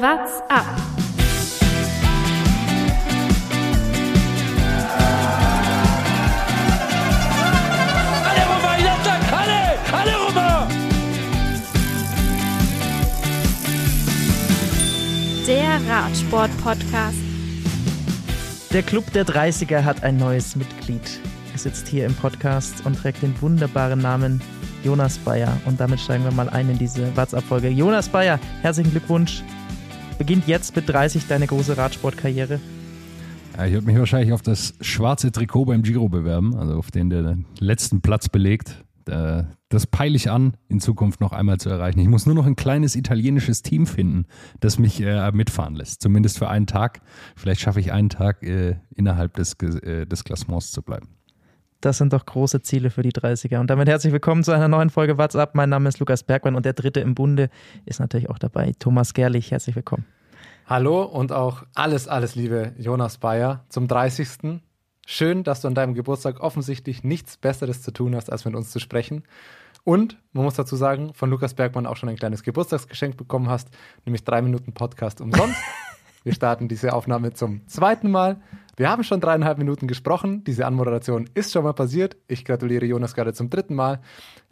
What's up? Allez Romain, il attaque Allez Allez Romain Der Radsport-Podcast. Der Club der 30er hat ein neues Mitglied. Er sitzt hier im Podcast und trägt den wunderbaren Namen Jonas Bayer. Und damit steigen wir mal ein in diese WhatsApp-Folge. Jonas Bayer, herzlichen Glückwunsch. Beginnt jetzt mit 30 deine große Radsportkarriere. Ja, ich würde mich wahrscheinlich auf das schwarze Trikot beim Giro bewerben, also auf den der letzten Platz belegt. Das peile ich an, in Zukunft noch einmal zu erreichen. Ich muss nur noch ein kleines italienisches Team finden, das mich äh, mitfahren lässt. Zumindest für einen Tag. Vielleicht schaffe ich einen Tag äh, innerhalb äh, des Klassements zu bleiben. Das sind doch große Ziele für die 30er. Und damit herzlich willkommen zu einer neuen Folge WhatsApp. Mein Name ist Lukas Bergmann und der dritte im Bunde ist natürlich auch dabei. Thomas Gerlich, herzlich willkommen. Hallo und auch alles, alles Liebe, Jonas Bayer, zum 30. Schön, dass du an deinem Geburtstag offensichtlich nichts Besseres zu tun hast, als mit uns zu sprechen. Und man muss dazu sagen, von Lukas Bergmann auch schon ein kleines Geburtstagsgeschenk bekommen hast, nämlich drei Minuten Podcast umsonst. Wir starten diese Aufnahme zum zweiten Mal. Wir haben schon dreieinhalb Minuten gesprochen. Diese Anmoderation ist schon mal passiert. Ich gratuliere Jonas gerade zum dritten Mal.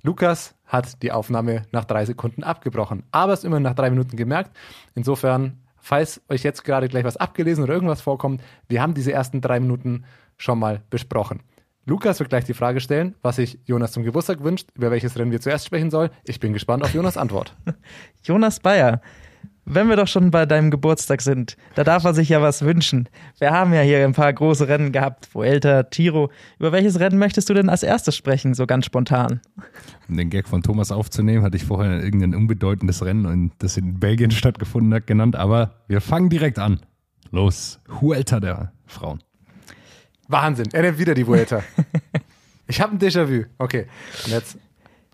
Lukas hat die Aufnahme nach drei Sekunden abgebrochen, aber es immer nach drei Minuten gemerkt. Insofern, falls euch jetzt gerade gleich was abgelesen oder irgendwas vorkommt, wir haben diese ersten drei Minuten schon mal besprochen. Lukas wird gleich die Frage stellen, was sich Jonas zum Geburtstag wünscht, über welches Rennen wir zuerst sprechen sollen. Ich bin gespannt auf Jonas Antwort. Jonas Bayer, wenn wir doch schon bei deinem Geburtstag sind, da darf man sich ja was wünschen. Wir haben ja hier ein paar große Rennen gehabt, Vuelta, Tiro. Über welches Rennen möchtest du denn als erstes sprechen, so ganz spontan? Um den Gag von Thomas aufzunehmen, hatte ich vorher irgendein unbedeutendes Rennen, und das in Belgien stattgefunden hat, genannt. Aber wir fangen direkt an. Los, Huelta der Frauen. Wahnsinn, er nimmt wieder die Vuelta. Ich habe ein Déjà-vu. Okay, und jetzt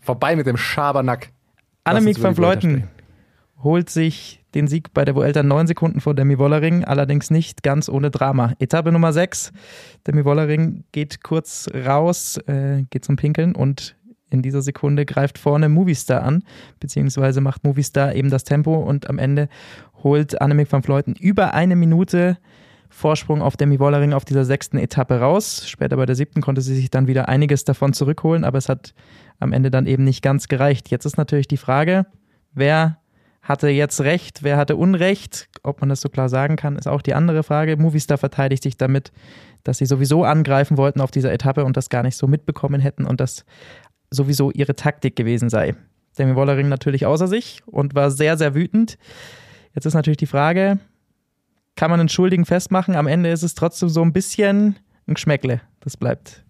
vorbei mit dem Schabernack. Annemiek van Vuelta Vleuten holt sich den Sieg bei der Vuelta neun Sekunden vor Demi Wollering, allerdings nicht ganz ohne Drama. Etappe Nummer sechs. Demi Wollering geht kurz raus, äh, geht zum Pinkeln und in dieser Sekunde greift vorne Movistar an, beziehungsweise macht Movistar eben das Tempo und am Ende holt Annemiek van Vleuten über eine Minute Vorsprung auf Demi Wollering auf dieser sechsten Etappe raus. Später bei der siebten konnte sie sich dann wieder einiges davon zurückholen, aber es hat am Ende dann eben nicht ganz gereicht. Jetzt ist natürlich die Frage, wer hatte jetzt Recht, wer hatte Unrecht? Ob man das so klar sagen kann, ist auch die andere Frage. Movistar verteidigt sich damit, dass sie sowieso angreifen wollten auf dieser Etappe und das gar nicht so mitbekommen hätten und das sowieso ihre Taktik gewesen sei. Demi Wollering natürlich außer sich und war sehr, sehr wütend. Jetzt ist natürlich die Frage, kann man einen Schuldigen festmachen? Am Ende ist es trotzdem so ein bisschen ein Geschmäckle. Das bleibt.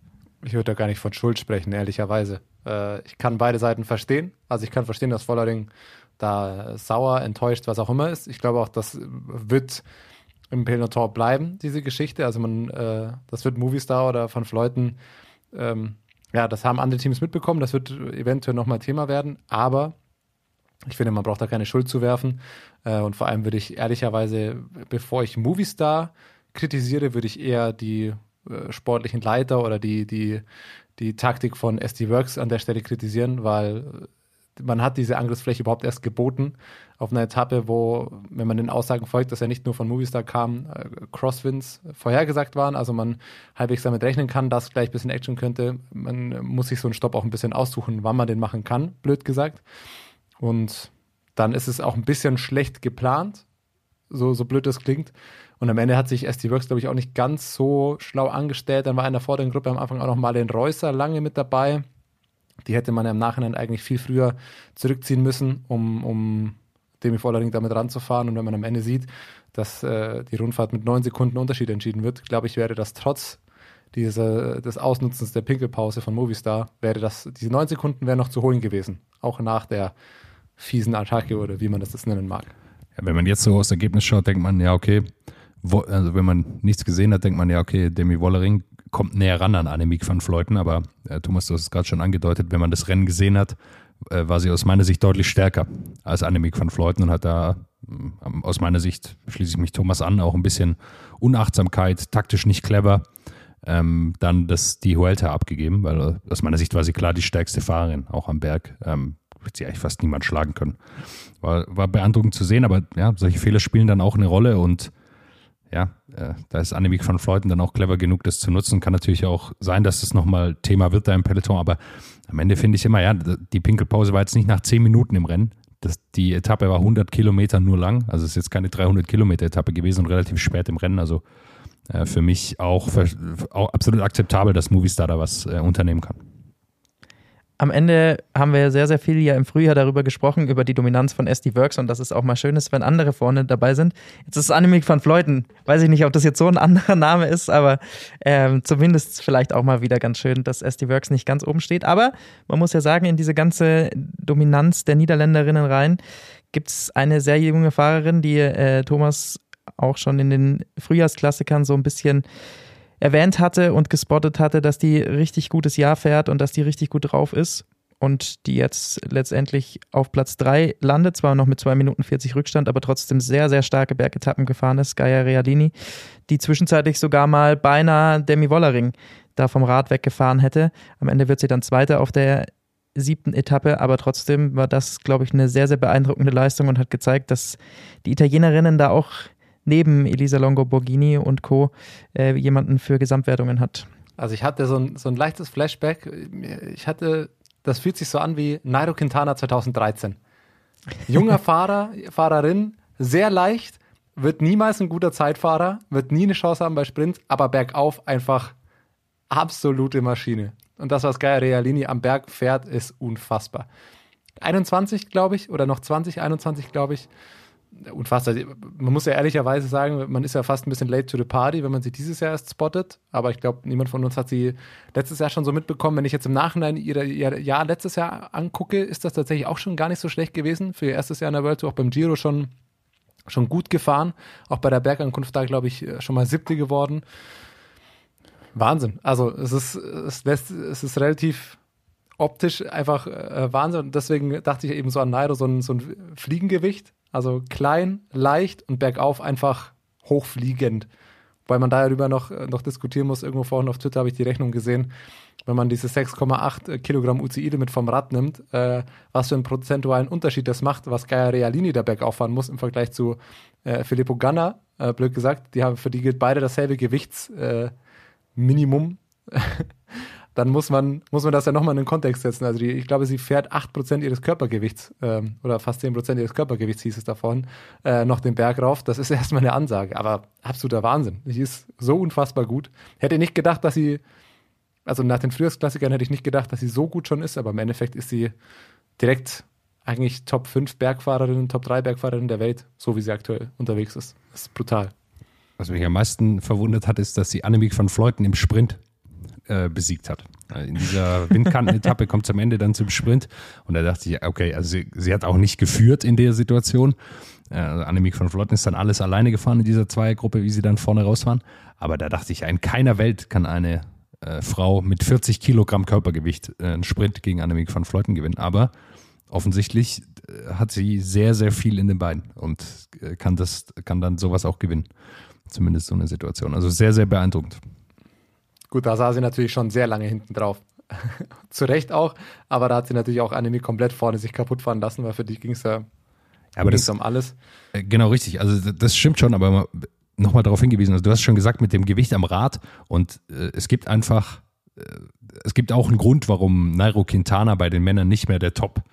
Ich würde da gar nicht von Schuld sprechen, ehrlicherweise. Äh, ich kann beide Seiten verstehen. Also ich kann verstehen, dass Vollering da sauer, enttäuscht, was auch immer ist. Ich glaube auch, das wird im Peloton bleiben, diese Geschichte. Also man, äh, das wird Movistar oder von Fleuten, ähm, ja, das haben andere Teams mitbekommen. Das wird eventuell nochmal Thema werden. Aber ich finde, man braucht da keine Schuld zu werfen. Äh, und vor allem würde ich ehrlicherweise, bevor ich Movistar kritisiere, würde ich eher die äh, sportlichen Leiter oder die, die, die Taktik von SD Works an der Stelle kritisieren, weil äh, man hat diese Angriffsfläche überhaupt erst geboten auf einer Etappe, wo, wenn man den Aussagen folgt, dass er nicht nur von Movistar kam, äh, Crosswinds vorhergesagt waren, also man halbwegs damit rechnen kann, dass gleich ein bisschen Action könnte. Man muss sich so einen Stopp auch ein bisschen aussuchen, wann man den machen kann, blöd gesagt. Und dann ist es auch ein bisschen schlecht geplant, so, so blöd das klingt. Und am Ende hat sich SD Works, glaube ich, auch nicht ganz so schlau angestellt. Dann war in der vorderen Gruppe am Anfang auch noch Marlen Reusser lange mit dabei. Die hätte man ja im Nachhinein eigentlich viel früher zurückziehen müssen, um, um Demi Vollering damit ranzufahren. Und wenn man am Ende sieht, dass äh, die Rundfahrt mit neun Sekunden Unterschied entschieden wird, glaube ich, wäre das trotz dieser, des Ausnutzens der Pinkelpause von Movistar, wäre das, diese neun Sekunden wären noch zu holen gewesen. Auch nach der fiesen Attacke oder wie man das jetzt nennen mag. Ja, wenn man jetzt so aufs Ergebnis schaut, denkt man, ja, okay, wo, also wenn man nichts gesehen hat, denkt man, ja, okay, Demi Wollering kommt näher ran an Annemiek van Fleuten, aber äh, Thomas, du hast es gerade schon angedeutet, wenn man das Rennen gesehen hat, äh, war sie aus meiner Sicht deutlich stärker als Annemiek van Fleuten und hat da ähm, aus meiner Sicht, schließe ich mich Thomas an, auch ein bisschen Unachtsamkeit, taktisch nicht clever, ähm, dann das, die Huelta abgegeben, weil äh, aus meiner Sicht war sie klar die stärkste Fahrerin, auch am Berg. Ähm, wird sie eigentlich fast niemand schlagen können. War, war beeindruckend zu sehen, aber ja, solche Fehler spielen dann auch eine Rolle und ja, äh, da ist Annemiek van Fleuten dann auch clever genug, das zu nutzen. Kann natürlich auch sein, dass das nochmal Thema wird da im Peloton, aber am Ende finde ich immer, ja, die Pinkelpause war jetzt nicht nach 10 Minuten im Rennen. Das, die Etappe war 100 Kilometer nur lang, also es ist jetzt keine 300 Kilometer Etappe gewesen und relativ spät im Rennen. Also äh, für mich auch, für, auch absolut akzeptabel, dass Movistar da was äh, unternehmen kann. Am Ende haben wir sehr, sehr viel ja im Frühjahr darüber gesprochen, über die Dominanz von SD Works und dass es auch mal schön ist, wenn andere vorne dabei sind. Jetzt ist es Annemiek van Fleuten. Weiß ich nicht, ob das jetzt so ein anderer Name ist, aber ähm, zumindest vielleicht auch mal wieder ganz schön, dass SD Works nicht ganz oben steht. Aber man muss ja sagen, in diese ganze Dominanz der Niederländerinnen rein gibt es eine sehr junge Fahrerin, die äh, Thomas auch schon in den Frühjahrsklassikern so ein bisschen erwähnt hatte und gespottet hatte, dass die richtig gutes Jahr fährt und dass die richtig gut drauf ist und die jetzt letztendlich auf Platz 3 landet, zwar noch mit 2 Minuten 40 Rückstand, aber trotzdem sehr, sehr starke Bergetappen gefahren ist, Gaia Readini, die zwischenzeitlich sogar mal beinahe Demi Wollering da vom Rad weggefahren hätte. Am Ende wird sie dann Zweiter auf der siebten Etappe, aber trotzdem war das, glaube ich, eine sehr, sehr beeindruckende Leistung und hat gezeigt, dass die Italienerinnen da auch neben Elisa Longo Borghini und Co. Äh, jemanden für Gesamtwertungen hat. Also ich hatte so ein, so ein leichtes Flashback. Ich hatte, das fühlt sich so an wie Nairo Quintana 2013. Junger Fahrer, Fahrerin, sehr leicht, wird niemals ein guter Zeitfahrer, wird nie eine Chance haben bei Sprints, aber bergauf einfach absolute Maschine. Und das, was Gaia Realini am Berg fährt, ist unfassbar. 21, glaube ich, oder noch 20, 21, glaube ich unfassbar. Man muss ja ehrlicherweise sagen, man ist ja fast ein bisschen late to the party, wenn man sie dieses Jahr erst spottet. Aber ich glaube, niemand von uns hat sie letztes Jahr schon so mitbekommen. Wenn ich jetzt im Nachhinein ihr, ihr Jahr letztes Jahr angucke, ist das tatsächlich auch schon gar nicht so schlecht gewesen. Für ihr erstes Jahr in der World Tour, auch beim Giro schon, schon gut gefahren. Auch bei der Bergankunft da, glaube ich, schon mal siebte geworden. Wahnsinn. Also es ist, es lässt, es ist relativ optisch einfach äh, Wahnsinn. Und deswegen dachte ich eben so an Nairo, so ein, so ein Fliegengewicht also klein, leicht und bergauf einfach hochfliegend. Weil man darüber noch, äh, noch diskutieren muss. Irgendwo vorhin auf Twitter habe ich die Rechnung gesehen. Wenn man diese 6,8 Kilogramm UCI mit vom Rad nimmt, äh, was für einen prozentualen Unterschied das macht, was Gaia Realini da bergauf fahren muss im Vergleich zu äh, Filippo Ganna, äh, blöd gesagt. Die haben, für die gilt beide dasselbe Gewichtsminimum. Dann muss man, muss man das ja nochmal in den Kontext setzen. Also die, ich glaube, sie fährt 8% ihres Körpergewichts ähm, oder fast 10% ihres Körpergewichts hieß es davon, äh, noch den Berg rauf. Das ist erstmal eine Ansage, aber absoluter Wahnsinn. Sie ist so unfassbar gut. Hätte nicht gedacht, dass sie, also nach den Frühjahrsklassikern hätte ich nicht gedacht, dass sie so gut schon ist, aber im Endeffekt ist sie direkt eigentlich Top 5 Bergfahrerin, Top 3 Bergfahrerin der Welt, so wie sie aktuell unterwegs ist. Das ist brutal. Was mich am meisten verwundert hat, ist, dass sie Annemiek van Fleuten im Sprint äh, besiegt hat. In dieser Windkantenetappe kommt es am Ende dann zum Sprint und da dachte ich, okay, also sie, sie hat auch nicht geführt in der Situation. Äh, also Annemiek von Flotten ist dann alles alleine gefahren in dieser Zweiergruppe, wie sie dann vorne rausfahren. Aber da dachte ich, in keiner Welt kann eine äh, Frau mit 40 Kilogramm Körpergewicht äh, einen Sprint gegen Annemiek von Fleuten gewinnen. Aber offensichtlich äh, hat sie sehr, sehr viel in den Beinen und äh, kann, das, kann dann sowas auch gewinnen. Zumindest so eine Situation. Also sehr, sehr beeindruckend. Gut, da sah sie natürlich schon sehr lange hinten drauf. Zu Recht auch, aber da hat sie natürlich auch Anime komplett vorne sich kaputt fahren lassen, weil für die ging es ja, aber das, um alles. Äh, genau, richtig. Also das stimmt schon, aber nochmal darauf hingewiesen. Also du hast schon gesagt, mit dem Gewicht am Rad und äh, es gibt einfach, äh, es gibt auch einen Grund, warum Nairo Quintana bei den Männern nicht mehr der Top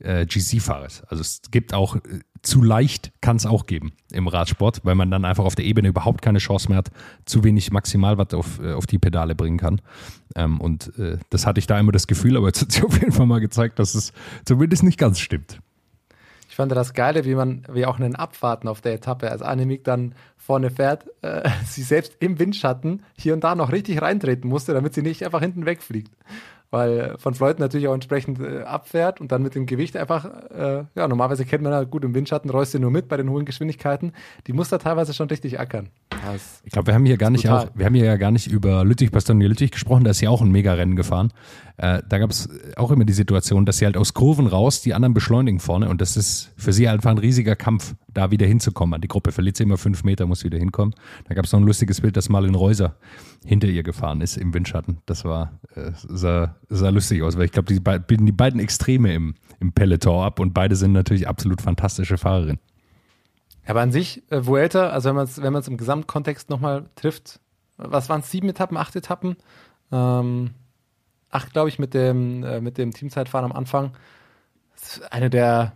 äh, GC-Fahrer ist. Also es gibt auch äh, zu leicht kann es auch geben im Radsport, weil man dann einfach auf der Ebene überhaupt keine Chance mehr hat, zu wenig Maximalwatt auf, äh, auf die Pedale bringen kann. Ähm, und äh, das hatte ich da immer das Gefühl, aber jetzt hat sich auf jeden Fall mal gezeigt, dass es zumindest nicht ganz stimmt. Ich fand das Geile, wie man, wie auch einen Abfahrten auf der Etappe, als Annemiek dann vorne fährt, äh, sie selbst im Windschatten hier und da noch richtig reintreten musste, damit sie nicht einfach hinten wegfliegt weil von Floyd natürlich auch entsprechend äh, abfährt und dann mit dem Gewicht einfach, äh, ja, normalerweise kennt man ja gut im Windschatten, rollst du nur mit bei den hohen Geschwindigkeiten. Die muss da teilweise schon richtig ackern. Das Ich glaube, wir haben hier gar nicht auch, wir haben hier ja gar nicht über Lüttich, Bastogne Lüttich gesprochen, da ist ja auch ein Mega-Rennen gefahren. Äh, da gab es auch immer die Situation, dass sie halt aus Kurven raus die anderen beschleunigen vorne und das ist für sie einfach ein riesiger Kampf, da wieder hinzukommen. An die Gruppe verliert sie immer fünf Meter, muss wieder hinkommen. Da gab es noch ein lustiges Bild, dass Marlin Reuser hinter ihr gefahren ist im Windschatten. Das war, äh, sah, sah lustig aus, weil ich glaube, die bilden die beiden Extreme im, im Peloton ab und beide sind natürlich absolut fantastische Fahrerinnen. Aber an sich, äh, Vuelta, also wenn man es wenn im Gesamtkontext nochmal trifft, was waren es, sieben Etappen, acht Etappen? Ähm, acht, glaube ich, mit dem, äh, mit dem Teamzeitfahren am Anfang. Eine der,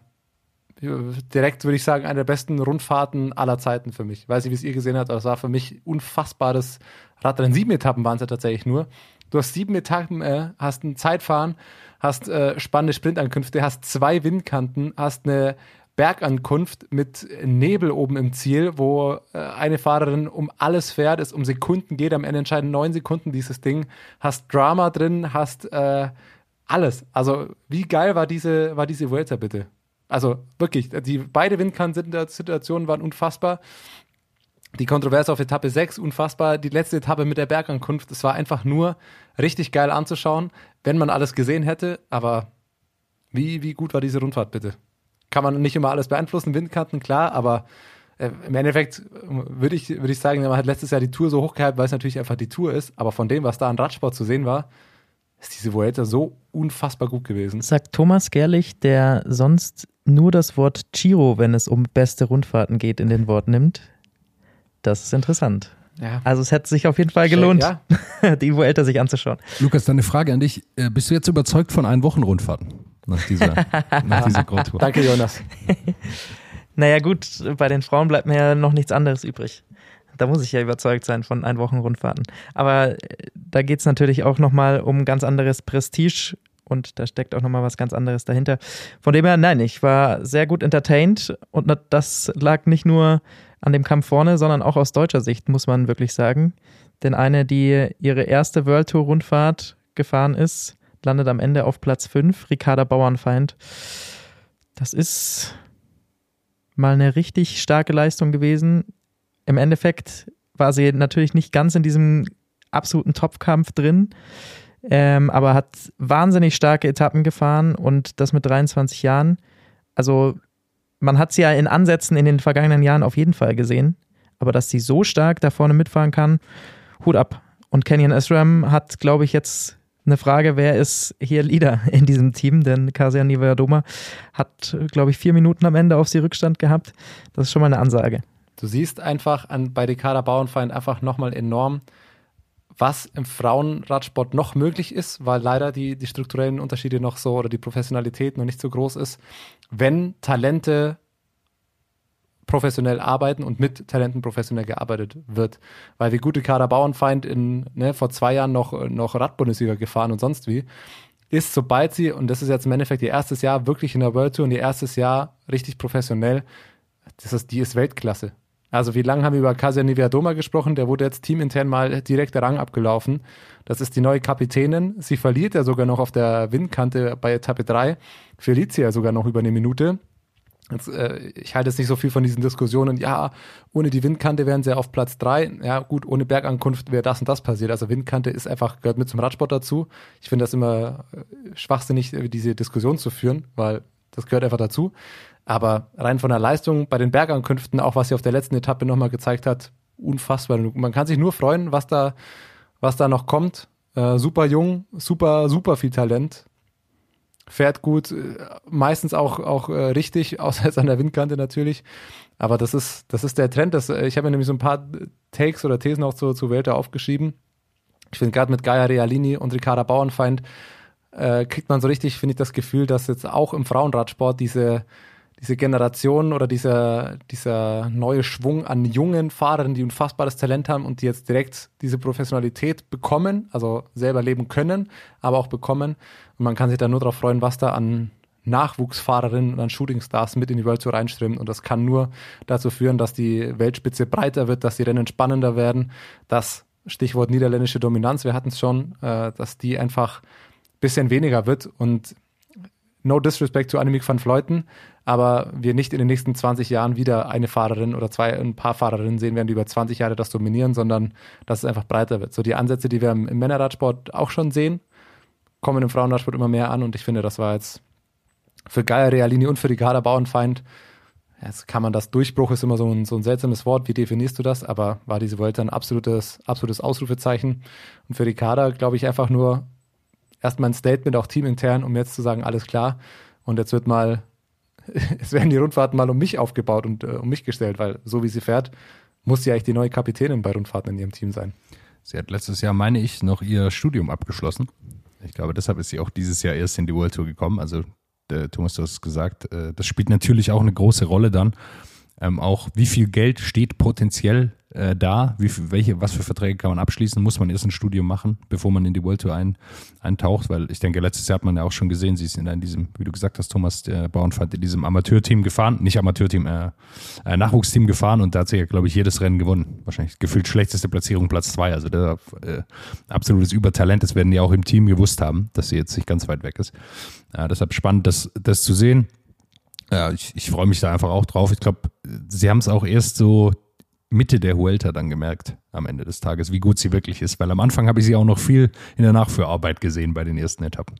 direkt würde ich sagen, eine der besten Rundfahrten aller Zeiten für mich. Weiß nicht, wie es ihr gesehen habt, aber es war für mich unfassbares Radrennen. Sieben Etappen waren es ja tatsächlich nur. Du hast sieben Etappen, äh, hast ein Zeitfahren, hast äh, spannende Sprintankünfte, hast zwei Windkanten, hast eine Bergankunft mit Nebel oben im Ziel, wo äh, eine Fahrerin um alles fährt, es um Sekunden geht, am Ende entscheiden neun Sekunden dieses Ding, hast Drama drin, hast äh, alles. Also wie geil war diese, war diese Vuelta bitte? Also wirklich, die beide Windkanten-Situationen waren unfassbar. Die Kontroverse auf Etappe 6, unfassbar. Die letzte Etappe mit der Bergankunft, es war einfach nur richtig geil anzuschauen, wenn man alles gesehen hätte. Aber wie, wie gut war diese Rundfahrt bitte? Kann man nicht immer alles beeinflussen, Windkanten, klar, aber äh, im Endeffekt äh, würde ich, würde ich sagen, man hat letztes Jahr die Tour so hochgehalten, weil es natürlich einfach die Tour ist. Aber von dem, was da an Radsport zu sehen war, ist diese Vuelta so unfassbar gut gewesen. Sagt Thomas Gerlich, der sonst nur das Wort Giro, wenn es um beste Rundfahrten geht, in den Wort nimmt. Das ist interessant. Ja. Also es hätte sich auf jeden Fall gelohnt, Ja, die Vuelta sich anzuschauen. Lukas, dann eine Frage an dich. Äh, Bist du jetzt überzeugt von Ein-Wochen-Rundfahrten nach dieser, nach dieser Grand Tour? danke Jonas. Naja gut, bei den Frauen bleibt mir ja noch nichts anderes übrig. Da muss ich ja überzeugt sein von Ein-Wochen-Rundfahrten. Aber äh, da geht es natürlich auch nochmal um ganz anderes Prestige und da steckt auch nochmal was ganz anderes dahinter. Von dem her, nein, ich war sehr gut entertained und das lag nicht nur an dem Kampf vorne, sondern auch aus deutscher Sicht, muss man wirklich sagen. Denn eine, die ihre erste World Tour Rundfahrt gefahren ist, landet am Ende auf Platz 5, Ricarda Bauernfeind. Das ist mal eine richtig starke Leistung gewesen. Im Endeffekt war sie natürlich nicht ganz in diesem absoluten Topkampf drin, ähm, aber hat wahnsinnig starke Etappen gefahren und das mit 23 Jahren. Also man hat sie ja in Ansätzen in den vergangenen Jahren auf jeden Fall gesehen, aber dass sie so stark da vorne mitfahren kann, Hut ab. Und Kenyon Esram hat, glaube ich, jetzt eine Frage, wer ist hier Leader in diesem Team? Denn Kasia Nivedoma hat, glaube ich, vier Minuten am Ende auf sie Rückstand gehabt. Das ist schon mal eine Ansage. Du siehst einfach an, bei Ricarda Bauernfeind einfach nochmal enorm, was im Frauenradsport noch möglich ist, weil leider die, die strukturellen Unterschiede noch so oder die Professionalität noch nicht so groß ist, wenn Talente professionell arbeiten und mit Talenten professionell gearbeitet wird. Weil wie gut Ricarda Bauernfeind in, ne, vor zwei Jahren noch, noch Radbundesliga gefahren und sonst wie, ist, sobald sie, und das ist jetzt im Endeffekt ihr erstes Jahr wirklich in der World Tour und ihr erstes Jahr richtig professionell, das ist, die ist Weltklasse. Also wie lange haben wir über Kasia Niviadoma gesprochen? Der wurde jetzt teamintern mal direkt der Rang abgelaufen. Das ist die neue Kapitänin. Sie verliert ja sogar noch auf der Windkante bei Etappe 3. Verliert sie ja sogar noch über eine Minute. Jetzt, äh, ich halte jetzt nicht so viel von diesen Diskussionen. Ja, ohne die Windkante wären sie auf Platz 3. Ja, gut, ohne Bergankunft wäre das und das passiert. Also Windkante ist einfach, gehört mit zum Radsport dazu. Ich finde das immer äh, schwachsinnig, äh, diese Diskussion zu führen, weil das gehört einfach dazu. Aber rein von der Leistung bei den Bergankünften, auch was sie auf der letzten Etappe nochmal gezeigt hat, unfassbar. Man kann sich nur freuen, was da, was da noch kommt. Äh, super jung, super, super viel Talent. Fährt gut, äh, meistens auch, auch äh, richtig, außer jetzt an der Windkante natürlich. Aber das ist, das ist der Trend. Das, äh, ich habe mir nämlich so ein paar Takes oder Thesen auch zu, zu Welter aufgeschrieben. Ich finde gerade mit Gaia Realini und Ricarda Bauernfeind äh, kriegt man so richtig, finde ich, das Gefühl, dass jetzt auch im Frauenradsport diese, diese Generation oder dieser, dieser neue Schwung an jungen Fahrern, die unfassbares Talent haben und die jetzt direkt diese Professionalität bekommen, also selber leben können, aber auch bekommen. Und man kann sich da nur darauf freuen, was da an Nachwuchsfahrerinnen und an Shootingstars mit in die World Tour reinströmen. Und das kann nur dazu führen, dass die Weltspitze breiter wird, dass die Rennen spannender werden, dass, Stichwort niederländische Dominanz, wir hatten es schon, äh, dass die einfach ein bisschen weniger wird. Und no disrespect zu Annemiek van Vleuten, aber wir nicht in den nächsten 20 Jahren wieder eine Fahrerin oder zwei, ein paar Fahrerinnen sehen werden, die über 20 Jahre das dominieren, sondern dass es einfach breiter wird. So die Ansätze, die wir im, im Männerradsport auch schon sehen, kommen im Frauenradsport immer mehr an und ich finde, das war jetzt für Gaia Realini und für die Garda Bauernfeind Jetzt kann man das Durchbruch ist immer so ein, so ein seltsames Wort. Wie definierst du das? Aber war diese Vuelta ein absolutes, absolutes Ausrufezeichen. Und für die Kader glaube ich einfach nur erstmal ein Statement, auch teamintern, um jetzt zu sagen, alles klar. Und jetzt wird mal, es werden die Rundfahrten mal um mich aufgebaut und äh, um mich gestellt, weil so wie sie fährt, muss sie eigentlich die neue Kapitänin bei Rundfahrten in ihrem Team sein. Sie hat letztes Jahr, meine ich, noch ihr Studium abgeschlossen. Ich glaube, deshalb ist sie auch dieses Jahr erst in die World Tour gekommen. Also Thomas, du hast gesagt, äh, das spielt natürlich auch eine große Rolle dann. Ähm, auch wie viel Geld steht potenziell äh, da, wie welche, was für Verträge kann man abschließen, muss man erst ein Studium machen, bevor man in die World Tour ein, eintaucht, weil ich denke, letztes Jahr hat man ja auch schon gesehen, sie ist in diesem, wie du gesagt hast, Thomas der Bauernfahrt, in diesem Amateurteam gefahren, nicht Amateurteam, äh, äh, Nachwuchsteam gefahren und da hat sie ja, glaube ich, jedes Rennen gewonnen. Wahrscheinlich gefühlt schlechteste Platzierung, Platz zwei, also der äh, absolutes Übertalent, das werden die auch im Team gewusst haben, dass sie jetzt nicht ganz weit weg ist. Äh, deshalb spannend, das, das zu sehen. Ja, ich, ich freue mich da einfach auch drauf. Ich glaube, sie haben es auch erst so Mitte der Huelta dann gemerkt am Ende des Tages, wie gut sie wirklich ist. Weil am Anfang habe ich sie auch noch viel in der Nachführarbeit gesehen bei den ersten Etappen.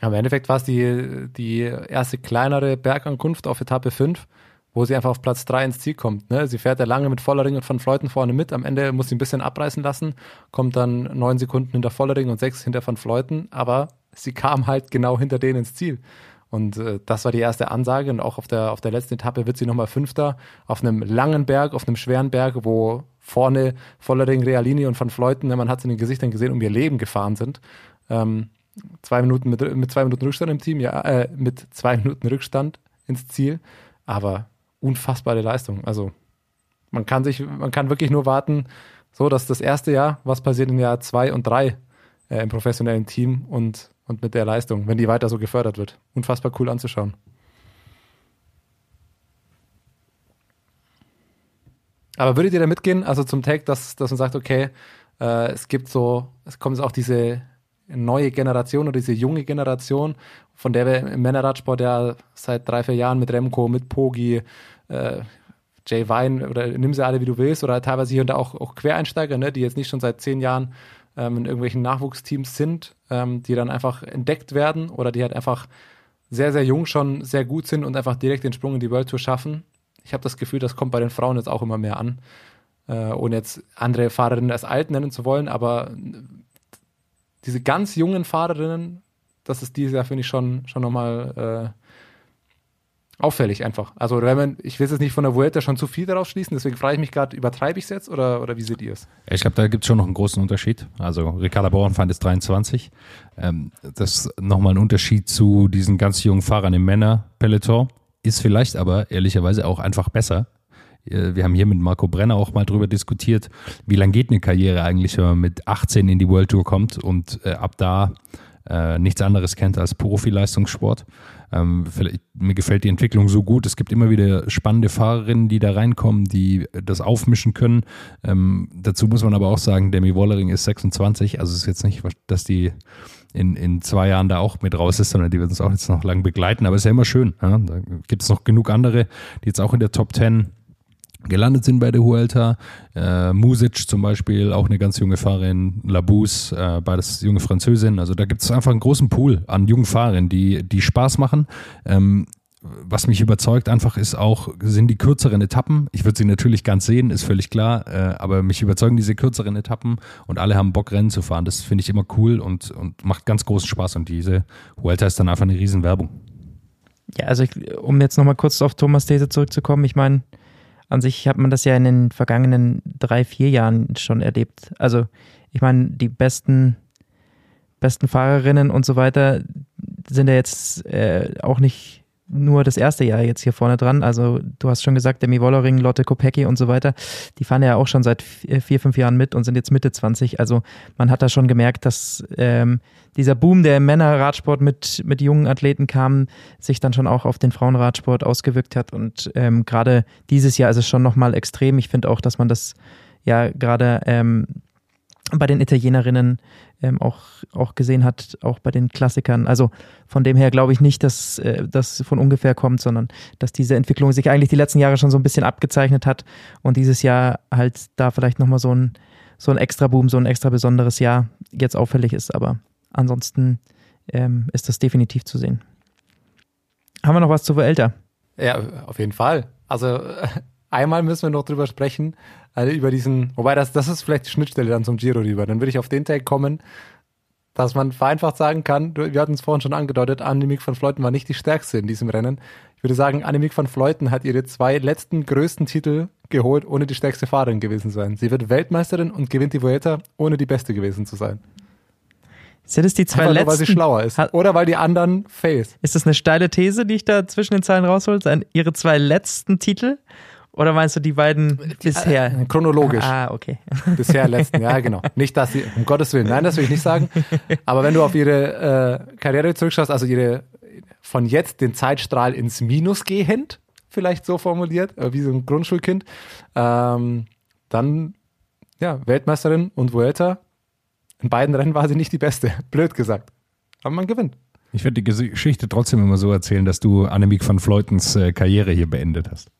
Ja, Im Endeffekt war es die, die erste kleinere Bergankunft auf Etappe 5, wo sie einfach auf Platz 3 ins Ziel kommt. Ne? Sie fährt ja lange mit Vollering und Van Fleuten vorne mit. Am Ende muss sie ein bisschen abreißen lassen, kommt dann neun Sekunden hinter Vollering und sechs hinter Van Fleuten, aber sie kam halt genau hinter denen ins Ziel. Und äh, das war die erste Ansage. Und auch auf der, auf der letzten Etappe wird sie nochmal Fünfter auf einem langen Berg, auf einem schweren Berg, wo vorne Vollering, Realini und Van Fleuten, man hat es in den Gesichtern gesehen, um ihr Leben gefahren sind. Ähm, zwei Minuten mit, mit zwei Minuten Rückstand im Team, ja, äh, mit zwei Minuten Rückstand ins Ziel. Aber unfassbare Leistung. Also man kann sich, man kann wirklich nur warten, so dass das erste Jahr, was passiert in Jahr zwei und drei äh, im professionellen Team und und mit der Leistung, wenn die weiter so gefördert wird. Unfassbar cool anzuschauen. Aber würdet ihr da mitgehen, also zum Tag, dass, dass man sagt, okay, äh, es gibt so, es kommt auch diese neue Generation oder diese junge Generation, von der wir im Männerradsport ja seit drei, vier Jahren mit Remco, mit Pogi, äh, Jay Vine oder nimm sie alle, wie du willst, oder teilweise hier und da auch, auch Quereinsteiger, ne, die jetzt nicht schon seit zehn Jahren ähm, in irgendwelchen Nachwuchsteams sind, ähm, die dann einfach entdeckt werden oder die halt einfach sehr, sehr jung schon sehr gut sind und einfach direkt den Sprung in die World Tour schaffen. Ich habe das Gefühl, das kommt bei den Frauen jetzt auch immer mehr an. Äh, ohne jetzt andere Fahrerinnen als alt nennen zu wollen, aber diese ganz jungen Fahrerinnen, das ist dieses Jahr, finde ich, schon, schon nochmal äh, auffällig einfach. Also wenn man, ich will jetzt nicht von der Vuelta schon zu viel daraus schließen, deswegen frage ich mich gerade, übertreibe ich es jetzt oder, oder wie seht ihr es? Ich glaube, da gibt es schon noch einen großen Unterschied. Also Ricarda Bauernfeind ist 23. Ähm, das ist nochmal ein Unterschied zu diesen ganz jungen Fahrern im Männer-Peloton. Ist vielleicht aber ehrlicherweise auch einfach besser. Äh, wir haben hier mit Marco Brenner auch mal drüber diskutiert, wie lang geht eine Karriere eigentlich, wenn man mit 18 in die World Tour kommt und äh, ab da äh, nichts anderes kennt als Profileistungssport. Ähm, mir gefällt die Entwicklung so gut. Es gibt immer wieder spannende Fahrerinnen, die da reinkommen, die das aufmischen können. Ähm, dazu muss man aber auch sagen, Demi Wollering ist 26, also es ist jetzt nicht, dass die in, in zwei Jahren da auch mit raus ist, sondern die wird uns auch jetzt noch lang begleiten. Aber es ist ja immer schön. Ja? Da gibt es noch genug andere, die jetzt auch in der Top 10 gelandet sind bei der Huelta. Äh, Music zum Beispiel, auch eine ganz junge Fahrerin, Labous, äh, beides junge Französin. Also da gibt es einfach einen großen Pool an jungen Fahrern, die, die Spaß machen. Ähm, was mich überzeugt einfach ist auch, sind die kürzeren Etappen. Ich würde sie natürlich ganz sehen, ist völlig klar, äh, aber mich überzeugen diese kürzeren Etappen und alle haben Bock, Rennen zu fahren. Das finde ich immer cool und, und macht ganz großen Spaß und diese Huelta ist dann einfach eine Riesenwerbung. Ja, also ich, um jetzt nochmal kurz auf Thomas These zurückzukommen, ich meine, an sich hat man das ja in den vergangenen drei, vier Jahren schon erlebt. Also ich meine, die besten, besten Fahrerinnen und so weiter sind ja jetzt äh, auch nicht nur das erste Jahr jetzt hier vorne dran. Also du hast schon gesagt, Demi Wollering, Lotte Kopecki und so weiter, die fahren ja auch schon seit vier, fünf Jahren mit und sind jetzt Mitte 20. Also man hat da schon gemerkt, dass ähm, dieser Boom, der im Männerradsport mit, mit jungen Athleten kam, sich dann schon auch auf den Frauenradsport ausgewirkt hat. Und ähm, gerade dieses Jahr ist es schon nochmal extrem. Ich finde auch, dass man das ja gerade ähm, bei den Italienerinnen ähm, auch, auch gesehen hat, auch bei den Klassikern. Also von dem her glaube ich nicht, dass äh, das von ungefähr kommt, sondern dass diese Entwicklung sich eigentlich die letzten Jahre schon so ein bisschen abgezeichnet hat und dieses Jahr halt da vielleicht nochmal so ein, so ein extra Boom, so ein extra besonderes Jahr jetzt auffällig ist. Aber ansonsten ähm, ist das definitiv zu sehen. Haben wir noch was zu Vuelta? Ja, auf jeden Fall. Also einmal müssen wir noch drüber sprechen, also über diesen, wobei das, das ist vielleicht die Schnittstelle dann zum Giro rüber. Dann würde ich auf den Tag kommen, dass man vereinfacht sagen kann, wir hatten es vorhin schon angedeutet, Annemiek van Vleuten war nicht die stärkste in diesem Rennen. Ich würde sagen, Annemiek van Vleuten hat ihre zwei letzten größten Titel geholt, ohne die stärkste Fahrerin gewesen zu sein. Sie wird Weltmeisterin und gewinnt die Vuelta, ohne die beste gewesen zu sein. Sind es die zwei Einfach letzten? nur, weil sie schlauer ist. Oder weil die anderen Face. Ist das eine steile These, die ich da zwischen den Zeilen raushol? Sein- Ihre zwei letzten Titel? Oder meinst du die beiden bisher? Äh, Chronologisch. Ah, okay. Bisher letzten, ja, genau. Nicht, dass sie, um Gottes Willen, nein, das will ich nicht sagen. Aber wenn du auf ihre äh, Karriere zurückschaust, also ihre von jetzt den Zeitstrahl ins Minus gehend, vielleicht so formuliert, äh, wie so ein Grundschulkind, ähm, dann, ja, Weltmeisterin und Vuelta. In beiden Rennen war sie nicht die Beste, blöd gesagt. Aber man gewinnt. Ich werde die Geschichte trotzdem immer so erzählen, dass du Annemiek van Vleutens äh, Karriere hier beendet hast.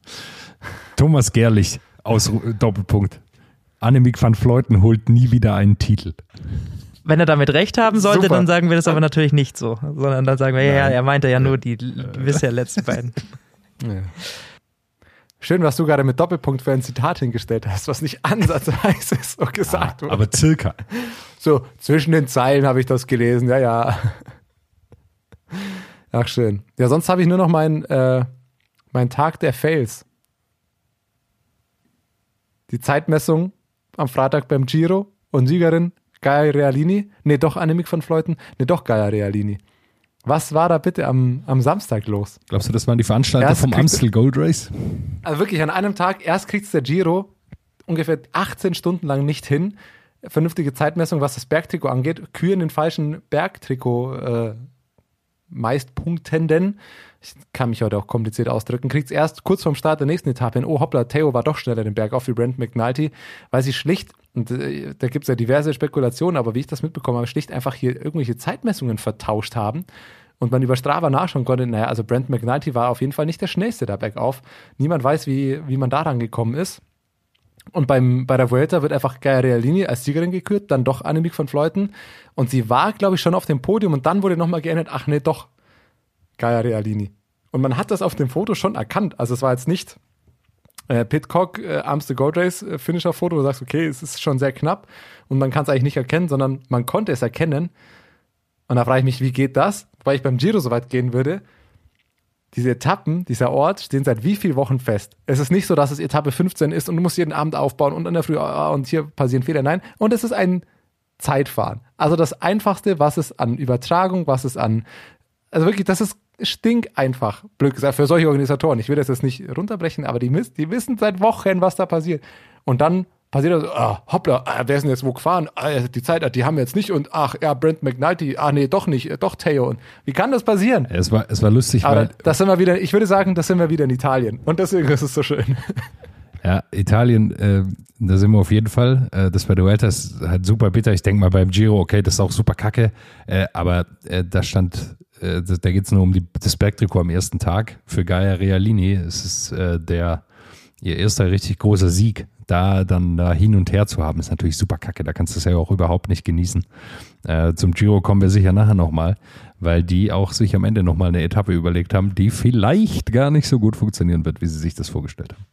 Thomas Gerlich, aus Doppelpunkt. Annemiek van Vleuten holt nie wieder einen Titel. Wenn er damit recht haben sollte, Super. dann sagen wir das aber natürlich nicht so. Sondern dann sagen wir, ja, ja, er meinte ja nur die l- bisher letzten beiden. Ja. Schön, was du gerade mit Doppelpunkt für ein Zitat hingestellt hast, was nicht ansatzweise so gesagt wurde. Aber circa. So, zwischen den Zeilen habe ich das gelesen, ja, ja. Ach, schön. Ja, sonst habe ich nur noch meinen äh, mein Tag der Fails. Die Zeitmessung am Freitag beim Giro und Siegerin Gaia Realini. Nee, doch Annemiek von Fleuten. Nee, doch Gaia Realini. Was war da bitte am, am Samstag los? Glaubst du, das waren die Veranstalter Erst vom Amstel Gold Race? Also wirklich an einem Tag, erst kriegt der Giro ungefähr 18 Stunden lang nicht hin. Vernünftige Zeitmessung, was das Bergtrikot angeht. Kühe in den falschen Bergtrikot äh, meist Punktenden. Ich kann mich heute auch kompliziert ausdrücken. Kriegt es erst kurz vorm Start der nächsten Etappe in, oh hoppla, Theo war doch schneller den Berg auf wie Brent McNulty, weil sie schlicht, und äh, da gibt es ja diverse Spekulationen, aber wie ich das mitbekommen habe, schlicht einfach hier irgendwelche Zeitmessungen vertauscht haben und man über Strava nachschauen konnte, naja, also Brent McNulty war auf jeden Fall nicht der schnellste da bergauf. Niemand weiß, wie, wie man daran gekommen ist. Und beim, bei der Vuelta wird einfach Gaia Realini als Siegerin gekürt, dann doch Annemiek von Fleuten. Und sie war, glaube ich, schon auf dem Podium und dann wurde nochmal geändert, ach nee, doch Gaia Realini. Und man hat das auf dem Foto schon erkannt. Also es war jetzt nicht äh, Pitcock, äh, Amstel Gold Race äh, Finisher-Foto, wo du sagst, okay, es ist schon sehr knapp und man kann es eigentlich nicht erkennen, sondern man konnte es erkennen. Und da frage ich mich, wie geht das? Weil ich beim Giro so weit gehen würde. Diese Etappen, dieser Ort stehen seit wie vielen Wochen fest? Es ist nicht so, dass es Etappe 15 ist und du musst jeden Abend aufbauen und in der Früh ah, und hier passieren Fehler. Nein, und es ist ein Zeitfahren. Also das Einfachste, was es an Übertragung, was es an, also wirklich, das ist stinkeinfach, blöd gesagt, für solche Organisatoren. Ich will das jetzt nicht runterbrechen, aber die, die wissen seit Wochen, was da passiert. Und dann passiert das, ah, hoppla, ah, wer ist denn jetzt wo gefahren? Ah, die Zeit, die haben wir jetzt nicht und ach, ja, Brent McNulty, ah, nee, doch nicht, doch Theo. Und wie kann das passieren? Es war, es war lustig, Aber weil das sind wir wieder, ich würde sagen, das sind wir wieder in Italien. Und deswegen ist es so schön. Ja, Italien, äh, da sind wir auf jeden Fall. Äh, das bei der Vuelta ist halt super bitter. Ich denke mal beim Giro, okay, das ist auch super kacke. Äh, aber äh, da stand, äh, das, da geht es nur um die, das Bergtrikot am ersten Tag für Gaia Realini. Es ist äh, der ihr erster richtig großer Sieg. Da dann da hin und her zu haben, ist natürlich super kacke. Da kannst du es ja auch überhaupt nicht genießen. Zum Giro kommen wir sicher nachher nochmal, weil die auch sich am Ende nochmal eine Etappe überlegt haben, die vielleicht gar nicht so gut funktionieren wird, wie sie sich das vorgestellt haben.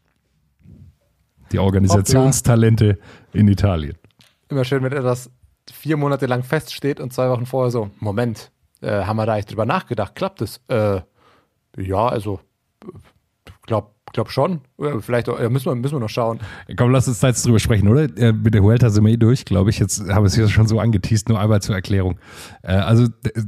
Die Organisationstalente in Italien. Immer schön, wenn etwas vier Monate lang feststeht und zwei Wochen vorher so, Moment, äh, haben wir da echt drüber nachgedacht? Klappt es? Äh, ja, also, äh, glaub, glaub schon. Vielleicht auch, müssen, wir, müssen wir noch schauen. Komm, lass uns jetzt drüber sprechen, oder? Äh, Mit der Vuelta sind wir eh durch, glaube ich. Jetzt haben wir es hier schon so angeteased, nur einmal zur Erklärung. Äh, Also